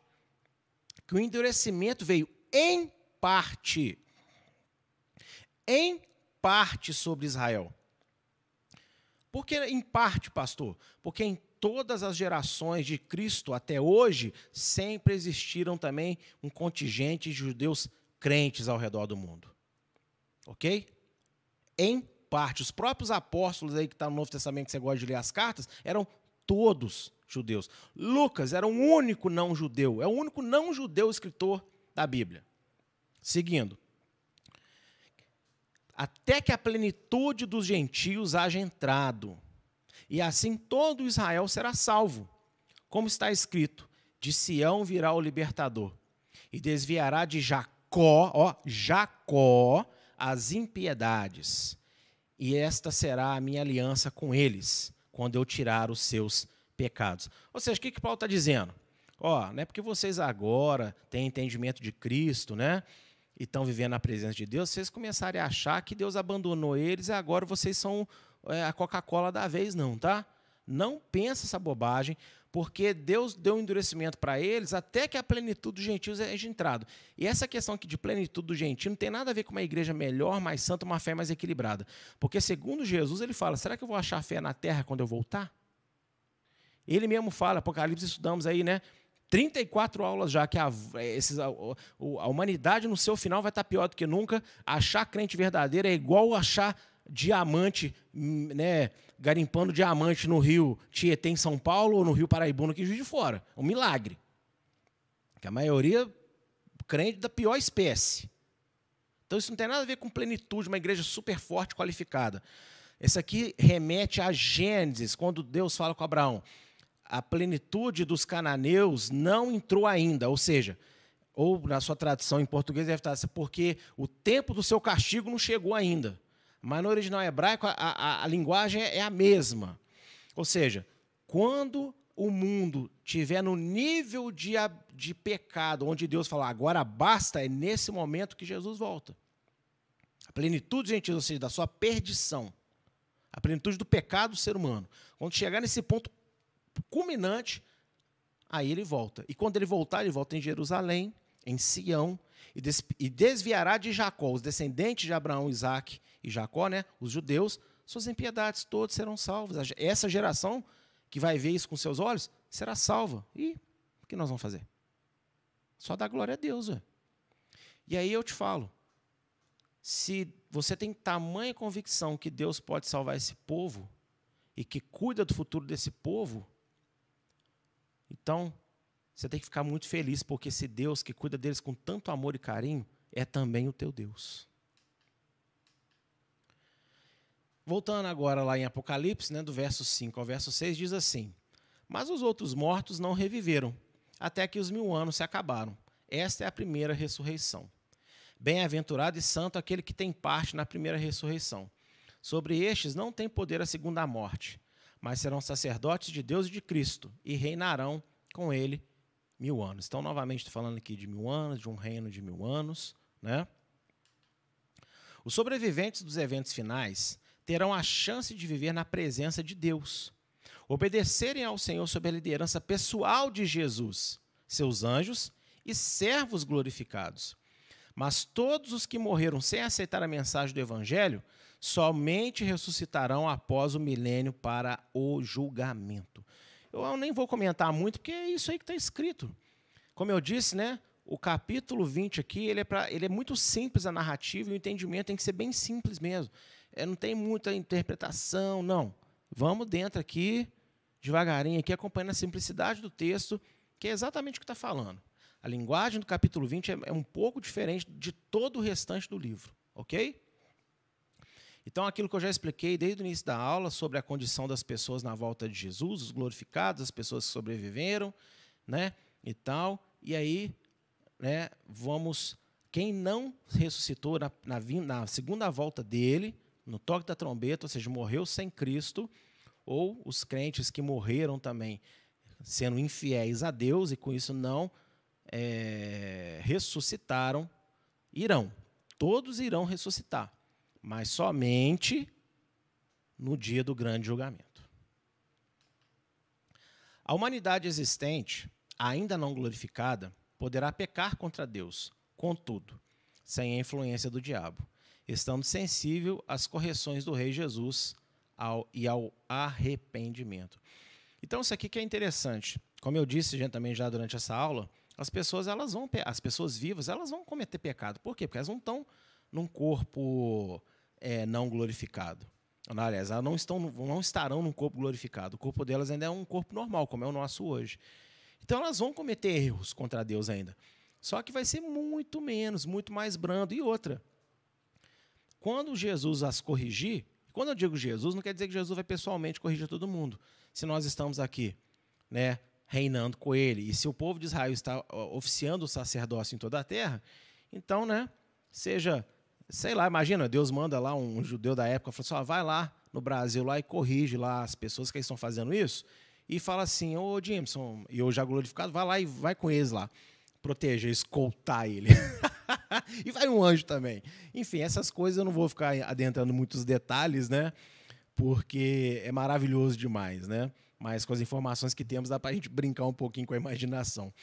Que o endurecimento veio em parte, em parte sobre Israel. Por que em parte, pastor? Porque em todas as gerações de Cristo até hoje, sempre existiram também um contingente de judeus crentes ao redor do mundo. Ok? Em parte, os próprios apóstolos aí que está no Novo Testamento, que você gosta de ler as cartas, eram todos judeus. Lucas era o único não judeu, é o único não judeu escritor da Bíblia. Seguindo. Até que a plenitude dos gentios haja entrado e assim todo Israel será salvo. Como está escrito: de Sião virá o libertador, e desviará de Jacó, ó, Jacó, as impiedades. E esta será a minha aliança com eles, quando eu tirar os seus pecados. Ou seja, o que, que Paulo está dizendo? Ó, não é porque vocês agora têm entendimento de Cristo, né? E estão vivendo na presença de Deus, vocês começarem a achar que Deus abandonou eles e agora vocês são é, a Coca-Cola da vez, não, tá? Não pensa essa bobagem, porque Deus deu um endurecimento para eles até que a plenitude dos gentios seja entrado. E essa questão aqui de plenitude do gentio não tem nada a ver com uma igreja melhor, mais santa, uma fé mais equilibrada. Porque, segundo Jesus, ele fala: será que eu vou achar fé na terra quando eu voltar? Ele mesmo fala, Apocalipse estudamos aí, né? 34 aulas já que a, esses, a, a, humanidade no seu final vai estar pior do que nunca. Achar crente verdadeiro é igual achar diamante, né, garimpando diamante no rio Tietê, em São Paulo, ou no rio Paraibuna, aqui em Juiz de Fora. Um milagre. Que a maioria crente da pior espécie. Então isso não tem nada a ver com plenitude, uma igreja super forte, qualificada. Esse aqui remete a Gênesis, quando Deus fala com Abraão. a plenitude dos cananeus não entrou ainda, ou seja, ou na sua tradução em português deve estar assim, porque o tempo do seu castigo não chegou ainda. Mas no original hebraico a, a, a linguagem é a mesma. Ou seja, quando o mundo tiver no nível de, de pecado, onde Deus fala, agora basta, é nesse momento que Jesus volta. A plenitude, gente, ou seja, da sua perdição. A plenitude do pecado do ser humano. Quando chegar nesse ponto culminante, aí ele volta. E quando ele voltar, ele volta em Jerusalém, em Sião, e desviará de Jacó, os descendentes de Abraão, Isaac e Jacó, né, os judeus, suas impiedades todos serão salvos. Essa geração que vai ver isso com seus olhos será salva. E o que nós vamos fazer? Só dar glória a Deus. Véio. E aí eu te falo, se você tem tamanha convicção que Deus pode salvar esse povo e que cuida do futuro desse povo, então você tem que ficar muito feliz, porque esse Deus que cuida deles com tanto amor e carinho é também o teu Deus. Voltando agora lá em Apocalipse, né, do verso 5 ao verso 6, diz assim: Mas os outros mortos não reviveram, até que os mil anos se acabaram. Esta é a primeira ressurreição. Bem-aventurado e santo aquele que tem parte na primeira ressurreição. Sobre estes não tem poder a segunda morte, mas serão sacerdotes de Deus e de Cristo, e reinarão com ele mil anos. Então, novamente, estou falando aqui de mil anos, de um reino de mil anos. Né? Os sobreviventes dos eventos finais terão a chance de viver na presença de Deus, obedecerem ao Senhor sob a liderança pessoal de Jesus, seus anjos e servos glorificados. Mas todos os que morreram sem aceitar a mensagem do Evangelho somente ressuscitarão após o milênio para o julgamento. Eu nem vou comentar muito, porque é isso aí que está escrito. Como eu disse, né, o capítulo 20 aqui ele é, pra, ele é muito simples a narrativa e o entendimento tem que ser bem simples mesmo. É, não tem muita interpretação, não. Vamos dentro aqui, devagarinho, aqui, acompanhando a simplicidade do texto, que é exatamente o que está falando. A linguagem do capítulo 20 é, é um pouco diferente de todo o restante do livro, ok? Então, aquilo que eu já expliquei desde o início da aula sobre a condição das pessoas na volta de Jesus, os glorificados, as pessoas que sobreviveram, né, e tal. E aí, né, vamos. Quem não ressuscitou na, na, na segunda volta dele, no toque da trombeta, ou seja, morreu sem Cristo, ou os crentes que morreram também sendo infiéis a Deus e com isso não é, ressuscitaram, irão. Todos irão ressuscitar mas somente no dia do grande julgamento. A humanidade existente, ainda não glorificada, poderá pecar contra Deus, contudo, sem a influência do diabo, estando sensível às correções do Rei Jesus ao, e ao arrependimento. Então, isso aqui que é interessante. Como eu disse gente, também já durante essa aula, as pessoas elas vão as pessoas vivas elas vão cometer pecado. Por quê? Porque elas não estão num corpo é, não glorificado. Aliás, elas não, estão, não estarão num corpo glorificado. O corpo delas ainda é um corpo normal, como é o nosso hoje. Então elas vão cometer erros contra Deus ainda. Só que vai ser muito menos, muito mais brando. E outra, quando Jesus as corrigir, quando eu digo Jesus, não quer dizer que Jesus vai pessoalmente corrigir todo mundo. Se nós estamos aqui, né, reinando com ele, e se o povo de Israel está oficiando o sacerdócio em toda a terra, então, né, seja sei lá, imagina, Deus manda lá um judeu da época, fala assim, ó, vai lá no Brasil lá e corrige lá as pessoas que estão fazendo isso e fala assim, ô Jimson, e eu já glorificado, vai lá e vai com eles lá, proteger, escoltar ele. (laughs) (laughs) e vai um anjo também. Enfim, essas coisas eu não vou ficar adentrando muitos detalhes, né? Porque é maravilhoso demais, né? Mas com as informações que temos dá para a gente brincar um pouquinho com a imaginação.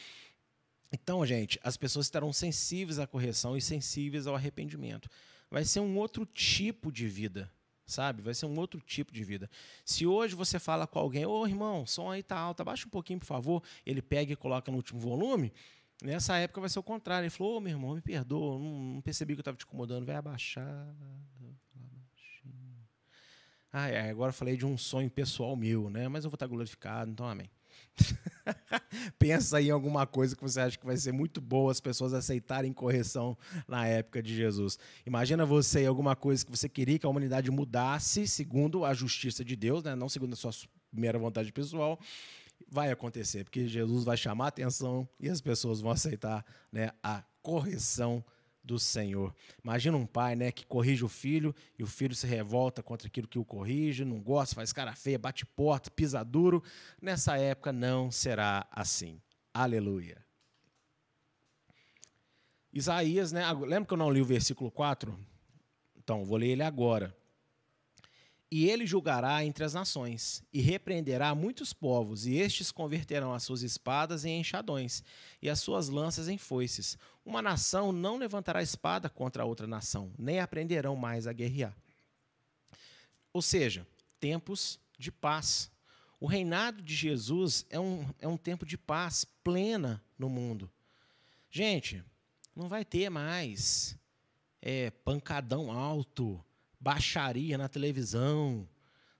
Então, gente, as pessoas estarão sensíveis à correção e sensíveis ao arrependimento. Vai ser um outro tipo de vida, sabe? Vai ser um outro tipo de vida. Se hoje você fala com alguém, ô irmão, som aí tá alto, abaixa um pouquinho, por favor, ele pega e coloca no último volume, nessa época vai ser o contrário. Ele falou, ô meu irmão, me perdoa, não, não percebi que eu estava te incomodando, vai abaixar. Ah, é, agora falei de um sonho pessoal meu, né? Mas eu vou estar glorificado, então amém. (laughs) Pensa em alguma coisa que você acha que vai ser muito boa as pessoas aceitarem correção na época de Jesus. Imagina você alguma coisa que você queria que a humanidade mudasse segundo a justiça de Deus, né? não segundo a sua primeira vontade pessoal. Vai acontecer, porque Jesus vai chamar a atenção e as pessoas vão aceitar né, a correção do Senhor. Imagina um pai né, que corrige o filho e o filho se revolta contra aquilo que o corrige, não gosta, faz cara feia, bate porta, pisa duro. Nessa época não será assim. Aleluia. Isaías, né? Lembra que eu não li o versículo 4? Então, vou ler ele agora. E ele julgará entre as nações, e repreenderá muitos povos, e estes converterão as suas espadas em enxadões, e as suas lanças em foices. Uma nação não levantará espada contra outra nação, nem aprenderão mais a guerrear. Ou seja, tempos de paz. O reinado de Jesus é um, é um tempo de paz plena no mundo. Gente, não vai ter mais é, pancadão alto, baixaria na televisão,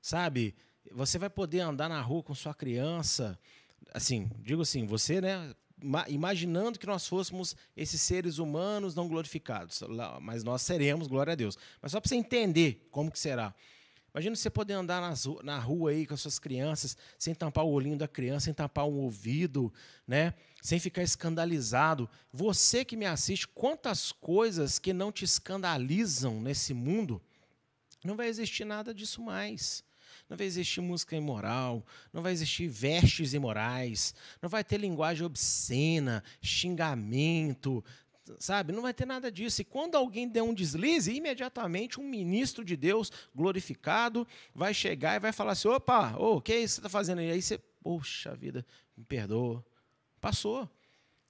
sabe? Você vai poder andar na rua com sua criança, assim, digo assim, você, né, imaginando que nós fôssemos esses seres humanos não glorificados, mas nós seremos, glória a Deus. Mas só para você entender como que será. Imagina você poder andar nas, na rua aí com as suas crianças, sem tampar o olhinho da criança, sem tampar um ouvido, né? sem ficar escandalizado. Você que me assiste, quantas coisas que não te escandalizam nesse mundo, não vai existir nada disso mais. Não vai existir música imoral, não vai existir vestes imorais, não vai ter linguagem obscena, xingamento, sabe? Não vai ter nada disso. E quando alguém der um deslize, imediatamente um ministro de Deus glorificado vai chegar e vai falar assim: opa, o oh, que é isso que você está fazendo aí? Aí você, poxa vida, me perdoa. Passou.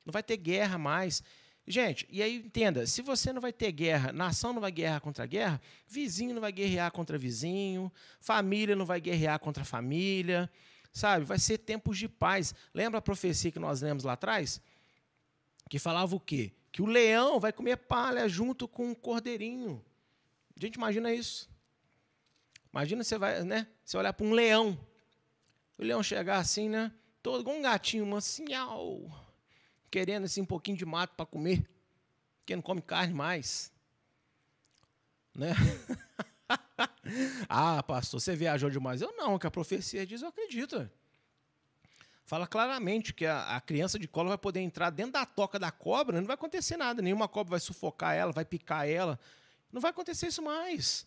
Não vai ter guerra mais. Gente, e aí entenda, se você não vai ter guerra, nação não vai guerrear contra guerra, vizinho não vai guerrear contra vizinho, família não vai guerrear contra família, sabe? Vai ser tempos de paz. Lembra a profecia que nós lemos lá atrás? Que falava o quê? que o leão vai comer palha junto com o cordeirinho. A gente imagina isso. Imagina você vai, né? Você olhar para um leão. O leão chegar assim, né? Todo igual um gatinho, mansinhal, querendo assim um pouquinho de mato para comer, porque não come carne mais. Né? (laughs) ah, pastor, você viajou demais. Eu não, que a profecia diz, eu acredito fala claramente que a, a, criança de colo vai poder entrar dentro da toca da cobra, não vai acontecer nada, nenhuma cobra vai sufocar ela, vai picar ela. Não vai acontecer isso mais.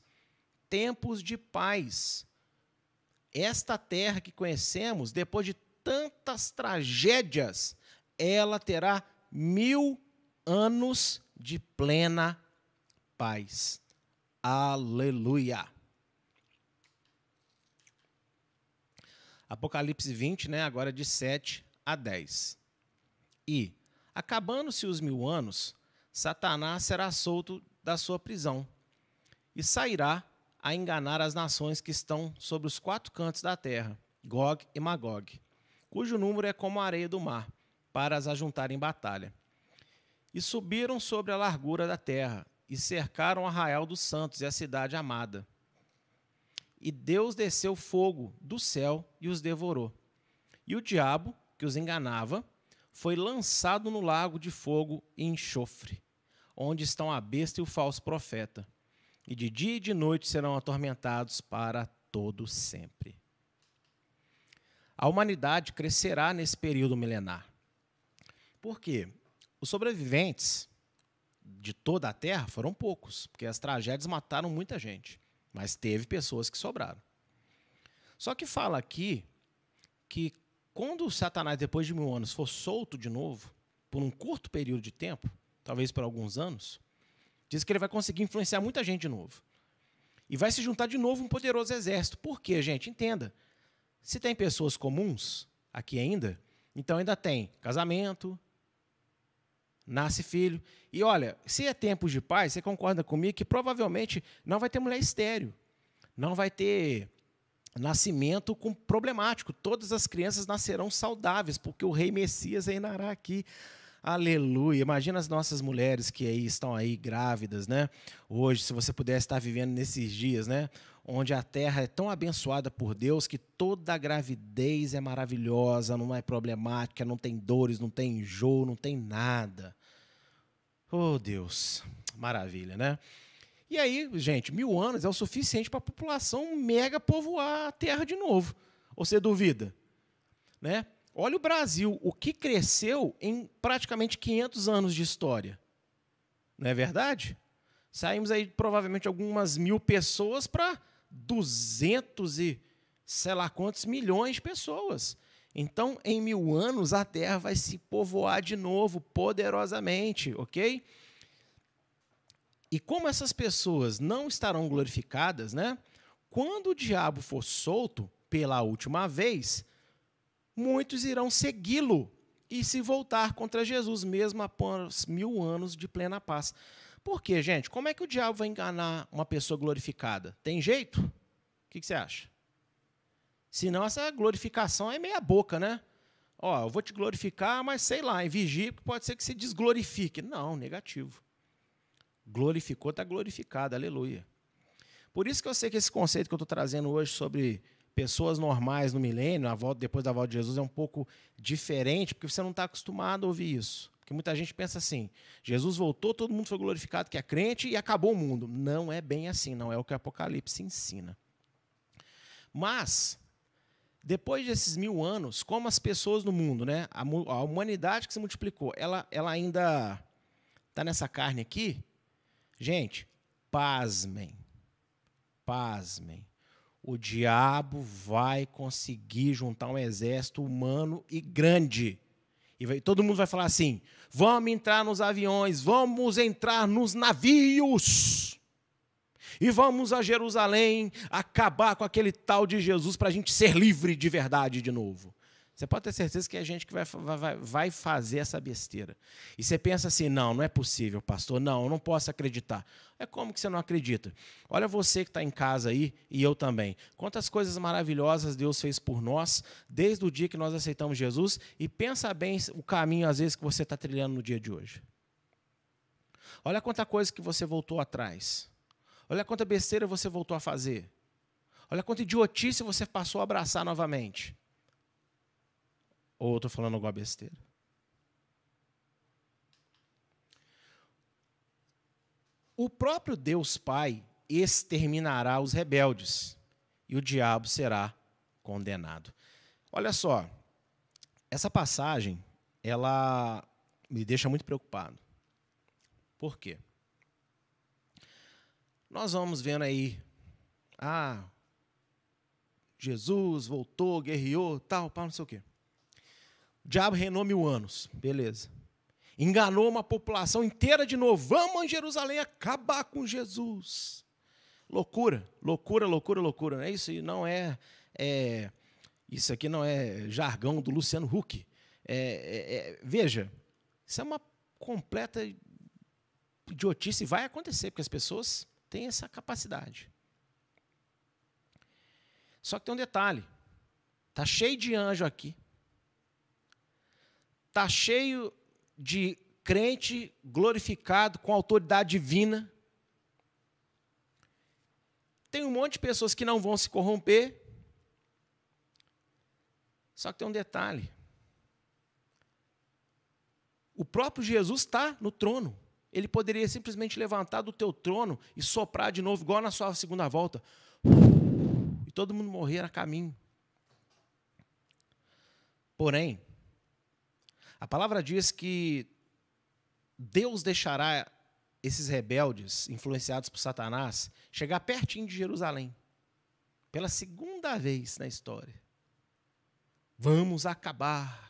Tempos de paz. Esta terra que conhecemos, depois de tantas tragédias, ela terá mil anos de plena paz. Aleluia. Apocalipse 20, né, agora de 7 a 10. E, acabando-se os mil anos, Satanás será solto da sua prisão e sairá a enganar as nações que estão sobre os quatro cantos da terra, Gog e Magog, cujo número é como a areia do mar, para as ajuntar em batalha. E subiram sobre a largura da terra, e cercaram o arraial dos santos e a cidade amada e Deus desceu fogo do céu e os devorou. E o diabo, que os enganava, foi lançado no lago de fogo e enxofre, onde estão a besta e o falso profeta. E de dia e de noite serão atormentados para todo sempre. A humanidade crescerá nesse período milenar. Por quê? Os sobreviventes de toda a Terra foram poucos, porque as tragédias mataram muita gente. Mas teve pessoas que sobraram. Só que fala aqui que quando Satanás, depois de mil anos, for solto de novo, por um curto período de tempo, talvez por alguns anos, diz que ele vai conseguir influenciar muita gente de novo. E vai se juntar de novo um poderoso exército. Por quê, gente? Entenda. Se tem pessoas comuns aqui ainda, então ainda tem casamento, nasce filho. E olha, se é tempos de paz, você concorda comigo que provavelmente não vai ter mulher estéreo, não vai ter nascimento com problemático. Todas as crianças nascerão saudáveis, porque o rei Messias reinará aqui. Aleluia. Imagina as nossas mulheres que aí estão aí grávidas, né? Hoje, se você pudesse estar vivendo nesses dias, né? Onde a terra é tão abençoada por Deus que toda gravidez é maravilhosa, não é problemática, não tem dores, não tem enjoo, não tem nada. Oh, Deus, maravilha, né? E aí, gente, mil anos é o suficiente para a população mega povoar a Terra de novo. Ou você duvida? né? Olha o Brasil, o que cresceu em praticamente 500 anos de história. Não é verdade? Saímos aí provavelmente algumas mil pessoas para 200 e sei lá quantos milhões de pessoas. Então, em mil anos, a Terra vai se povoar de novo, poderosamente, ok? E como essas pessoas não estarão glorificadas, né? Quando o diabo for solto pela última vez, muitos irão segui-lo e se voltar contra Jesus, mesmo após mil anos de plena paz. Por quê, gente? Como é que o diabo vai enganar uma pessoa glorificada? Tem jeito? O que, que você acha? Senão essa glorificação é meia boca, né? Ó, eu vou te glorificar, mas sei lá, em vigia, pode ser que se desglorifique. Não, negativo. Glorificou, está glorificado, aleluia. Por isso que eu sei que esse conceito que eu estou trazendo hoje sobre pessoas normais no milênio, volta, depois da volta de Jesus, é um pouco diferente, porque você não está acostumado a ouvir isso. Porque muita gente pensa assim: Jesus voltou, todo mundo foi glorificado que é crente e acabou o mundo. Não é bem assim, não é o que o Apocalipse ensina. Mas, depois desses mil anos, como as pessoas no mundo, né, a, a humanidade que se multiplicou, ela, ela ainda está nessa carne aqui, gente, pasmem, pasmem o diabo vai conseguir juntar um exército humano e grande. E vai, todo mundo vai falar assim: vamos entrar nos aviões, vamos entrar nos navios. E vamos a Jerusalém acabar com aquele tal de Jesus para a gente ser livre de verdade de novo. Você pode ter certeza que é a gente que vai, vai, vai fazer essa besteira. E você pensa assim: não, não é possível, pastor, não, eu não posso acreditar. É como que você não acredita? Olha você que está em casa aí e eu também. Quantas coisas maravilhosas Deus fez por nós desde o dia que nós aceitamos Jesus e pensa bem o caminho, às vezes, que você está trilhando no dia de hoje. Olha quanta coisa que você voltou atrás. Olha quanta besteira você voltou a fazer. Olha quanta idiotice você passou a abraçar novamente. Ou eu estou falando alguma besteira? O próprio Deus Pai exterminará os rebeldes e o diabo será condenado. Olha só, essa passagem, ela me deixa muito preocupado. Por quê? Nós vamos vendo aí, ah, Jesus voltou, guerreou, tal, pá, não sei o quê. O diabo reinou mil anos. Beleza. Enganou uma população inteira de novo. Vamos em Jerusalém acabar com Jesus. Loucura, loucura, loucura, loucura. É isso não é, é, isso aqui não é jargão do Luciano Huck. É, é, é, veja, isso é uma completa idiotice e vai acontecer, porque as pessoas têm essa capacidade. Só que tem um detalhe. Está cheio de anjo aqui está cheio de crente glorificado com autoridade divina. Tem um monte de pessoas que não vão se corromper. Só que tem um detalhe. O próprio Jesus está no trono. Ele poderia simplesmente levantar do teu trono e soprar de novo, igual na sua segunda volta. E todo mundo morrer a caminho. Porém, a palavra diz que Deus deixará esses rebeldes, influenciados por Satanás, chegar pertinho de Jerusalém. Pela segunda vez na história. Vamos acabar.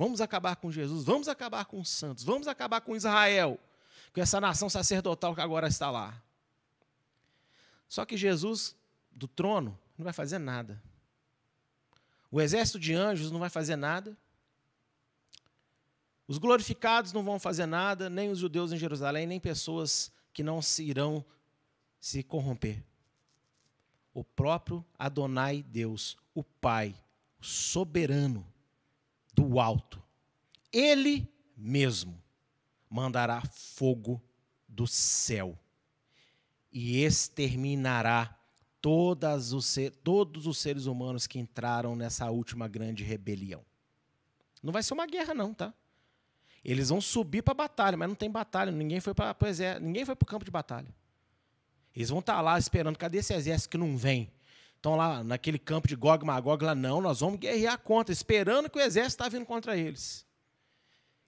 Vamos acabar com Jesus, vamos acabar com os santos, vamos acabar com Israel, com essa nação sacerdotal que agora está lá. Só que Jesus, do trono, não vai fazer nada. O exército de anjos não vai fazer nada. Os glorificados não vão fazer nada, nem os judeus em Jerusalém, nem pessoas que não se irão se corromper. O próprio Adonai Deus, o Pai, o soberano do alto, ele mesmo mandará fogo do céu e exterminará todos os, todos os seres humanos que entraram nessa última grande rebelião. Não vai ser uma guerra, não, tá? Eles vão subir para a batalha, mas não tem batalha, ninguém foi para ninguém foi para o campo de batalha. Eles vão estar tá lá esperando, cadê esse exército que não vem? Estão lá naquele campo de Gog Magog, lá não, nós vamos guerrear contra, esperando que o exército está vindo contra eles.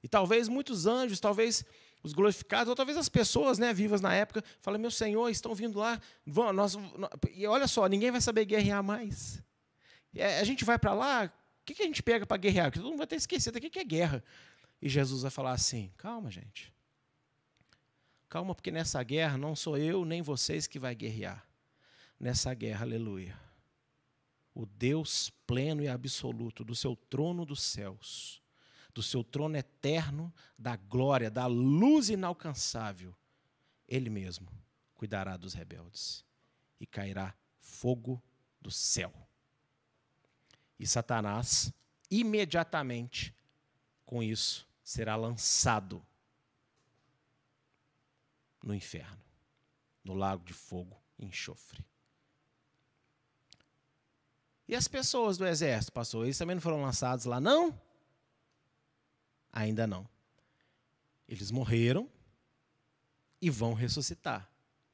E talvez muitos anjos, talvez os glorificados, ou talvez as pessoas né, vivas na época, falam, meu Senhor, estão vindo lá, vão, nós, e olha só, ninguém vai saber guerrear mais. É, a gente vai para lá, o que, que a gente pega para guerrear? Todo mundo vai ter esquecido o que é guerra. E Jesus vai falar assim, calma, gente. Calma, porque nessa guerra não sou eu nem vocês que vai guerrear. Nessa guerra, aleluia. O Deus pleno e absoluto do seu trono dos céus do seu trono eterno, da glória, da luz inalcançável, ele mesmo cuidará dos rebeldes e cairá fogo do céu. E Satanás, imediatamente, com isso, será lançado no inferno, no lago de fogo e enxofre. E as pessoas do exército, pastor, eles também não foram lançados lá, não? Ainda não. Eles morreram e vão ressuscitar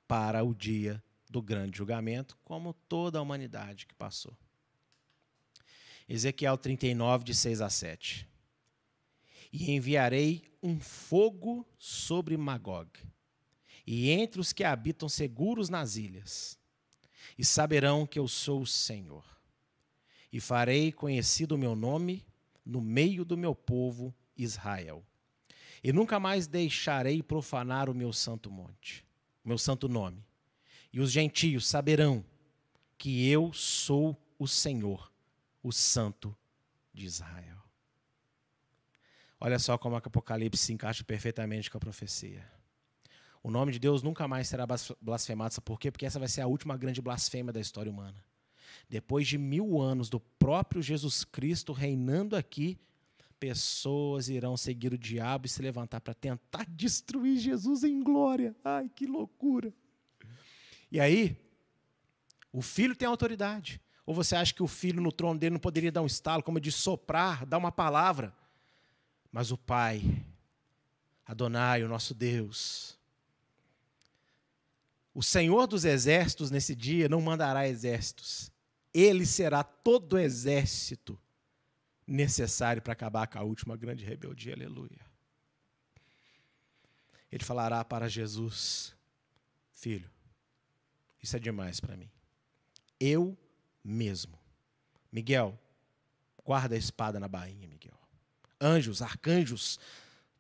para o dia do grande julgamento, como toda a humanidade que passou. Ezequiel 39, de 6 a 7. E enviarei um fogo sobre Magog, e entre os que habitam seguros nas ilhas, e saberão que eu sou o Senhor. E farei conhecido o meu nome no meio do meu povo Israel. E nunca mais deixarei profanar o meu santo monte, o meu santo nome. E os gentios saberão que eu sou o Senhor, o Santo de Israel. Olha só como a Apocalipse se encaixa perfeitamente com a profecia. O nome de Deus nunca mais será blasfemado. Sabe por quê? Porque essa vai ser a última grande blasfêmia da história humana. Depois de mil anos do próprio Jesus Cristo reinando aqui, pessoas irão seguir o diabo e se levantar para tentar destruir Jesus em glória. Ai, que loucura! E aí, o filho tem autoridade. Ou você acha que o filho no trono dele não poderia dar um estalo, como de soprar, dar uma palavra? Mas o pai, Adonai, o nosso Deus, o Senhor dos exércitos nesse dia não mandará exércitos. Ele será todo o exército necessário para acabar com a última grande rebeldia. Aleluia. Ele falará para Jesus: Filho, isso é demais para mim. Eu mesmo. Miguel, guarda a espada na bainha, Miguel. Anjos, arcanjos,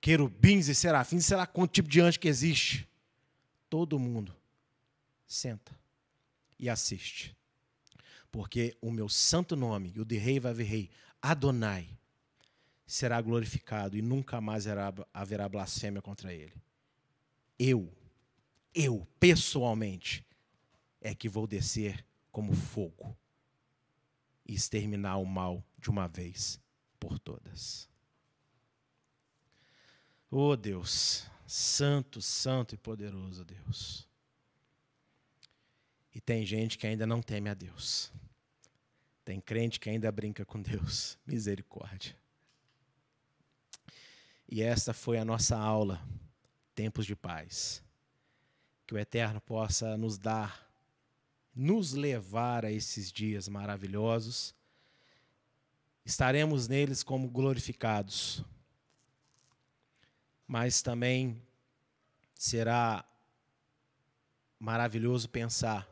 querubins e serafins, sei lá quanto tipo de anjo que existe. Todo mundo senta e assiste. Porque o meu santo nome, o de rei vai ver rei, Adonai será glorificado e nunca mais haverá blasfêmia contra ele. Eu, eu, pessoalmente, é que vou descer como fogo e exterminar o mal de uma vez por todas. Oh Deus, santo, santo e poderoso Deus. E tem gente que ainda não teme a Deus. Tem crente que ainda brinca com Deus. (laughs) Misericórdia. E essa foi a nossa aula, Tempos de Paz. Que o Eterno possa nos dar, nos levar a esses dias maravilhosos. Estaremos neles como glorificados. Mas também será maravilhoso pensar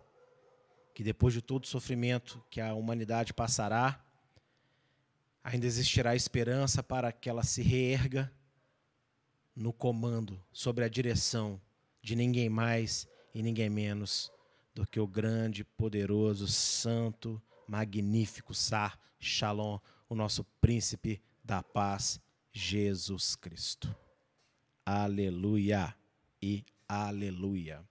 que depois de todo o sofrimento que a humanidade passará, ainda existirá esperança para que ela se reerga no comando, sobre a direção de ninguém mais e ninguém menos do que o grande, poderoso, santo, magnífico Sar Shalom, o nosso príncipe da paz, Jesus Cristo. Aleluia e aleluia.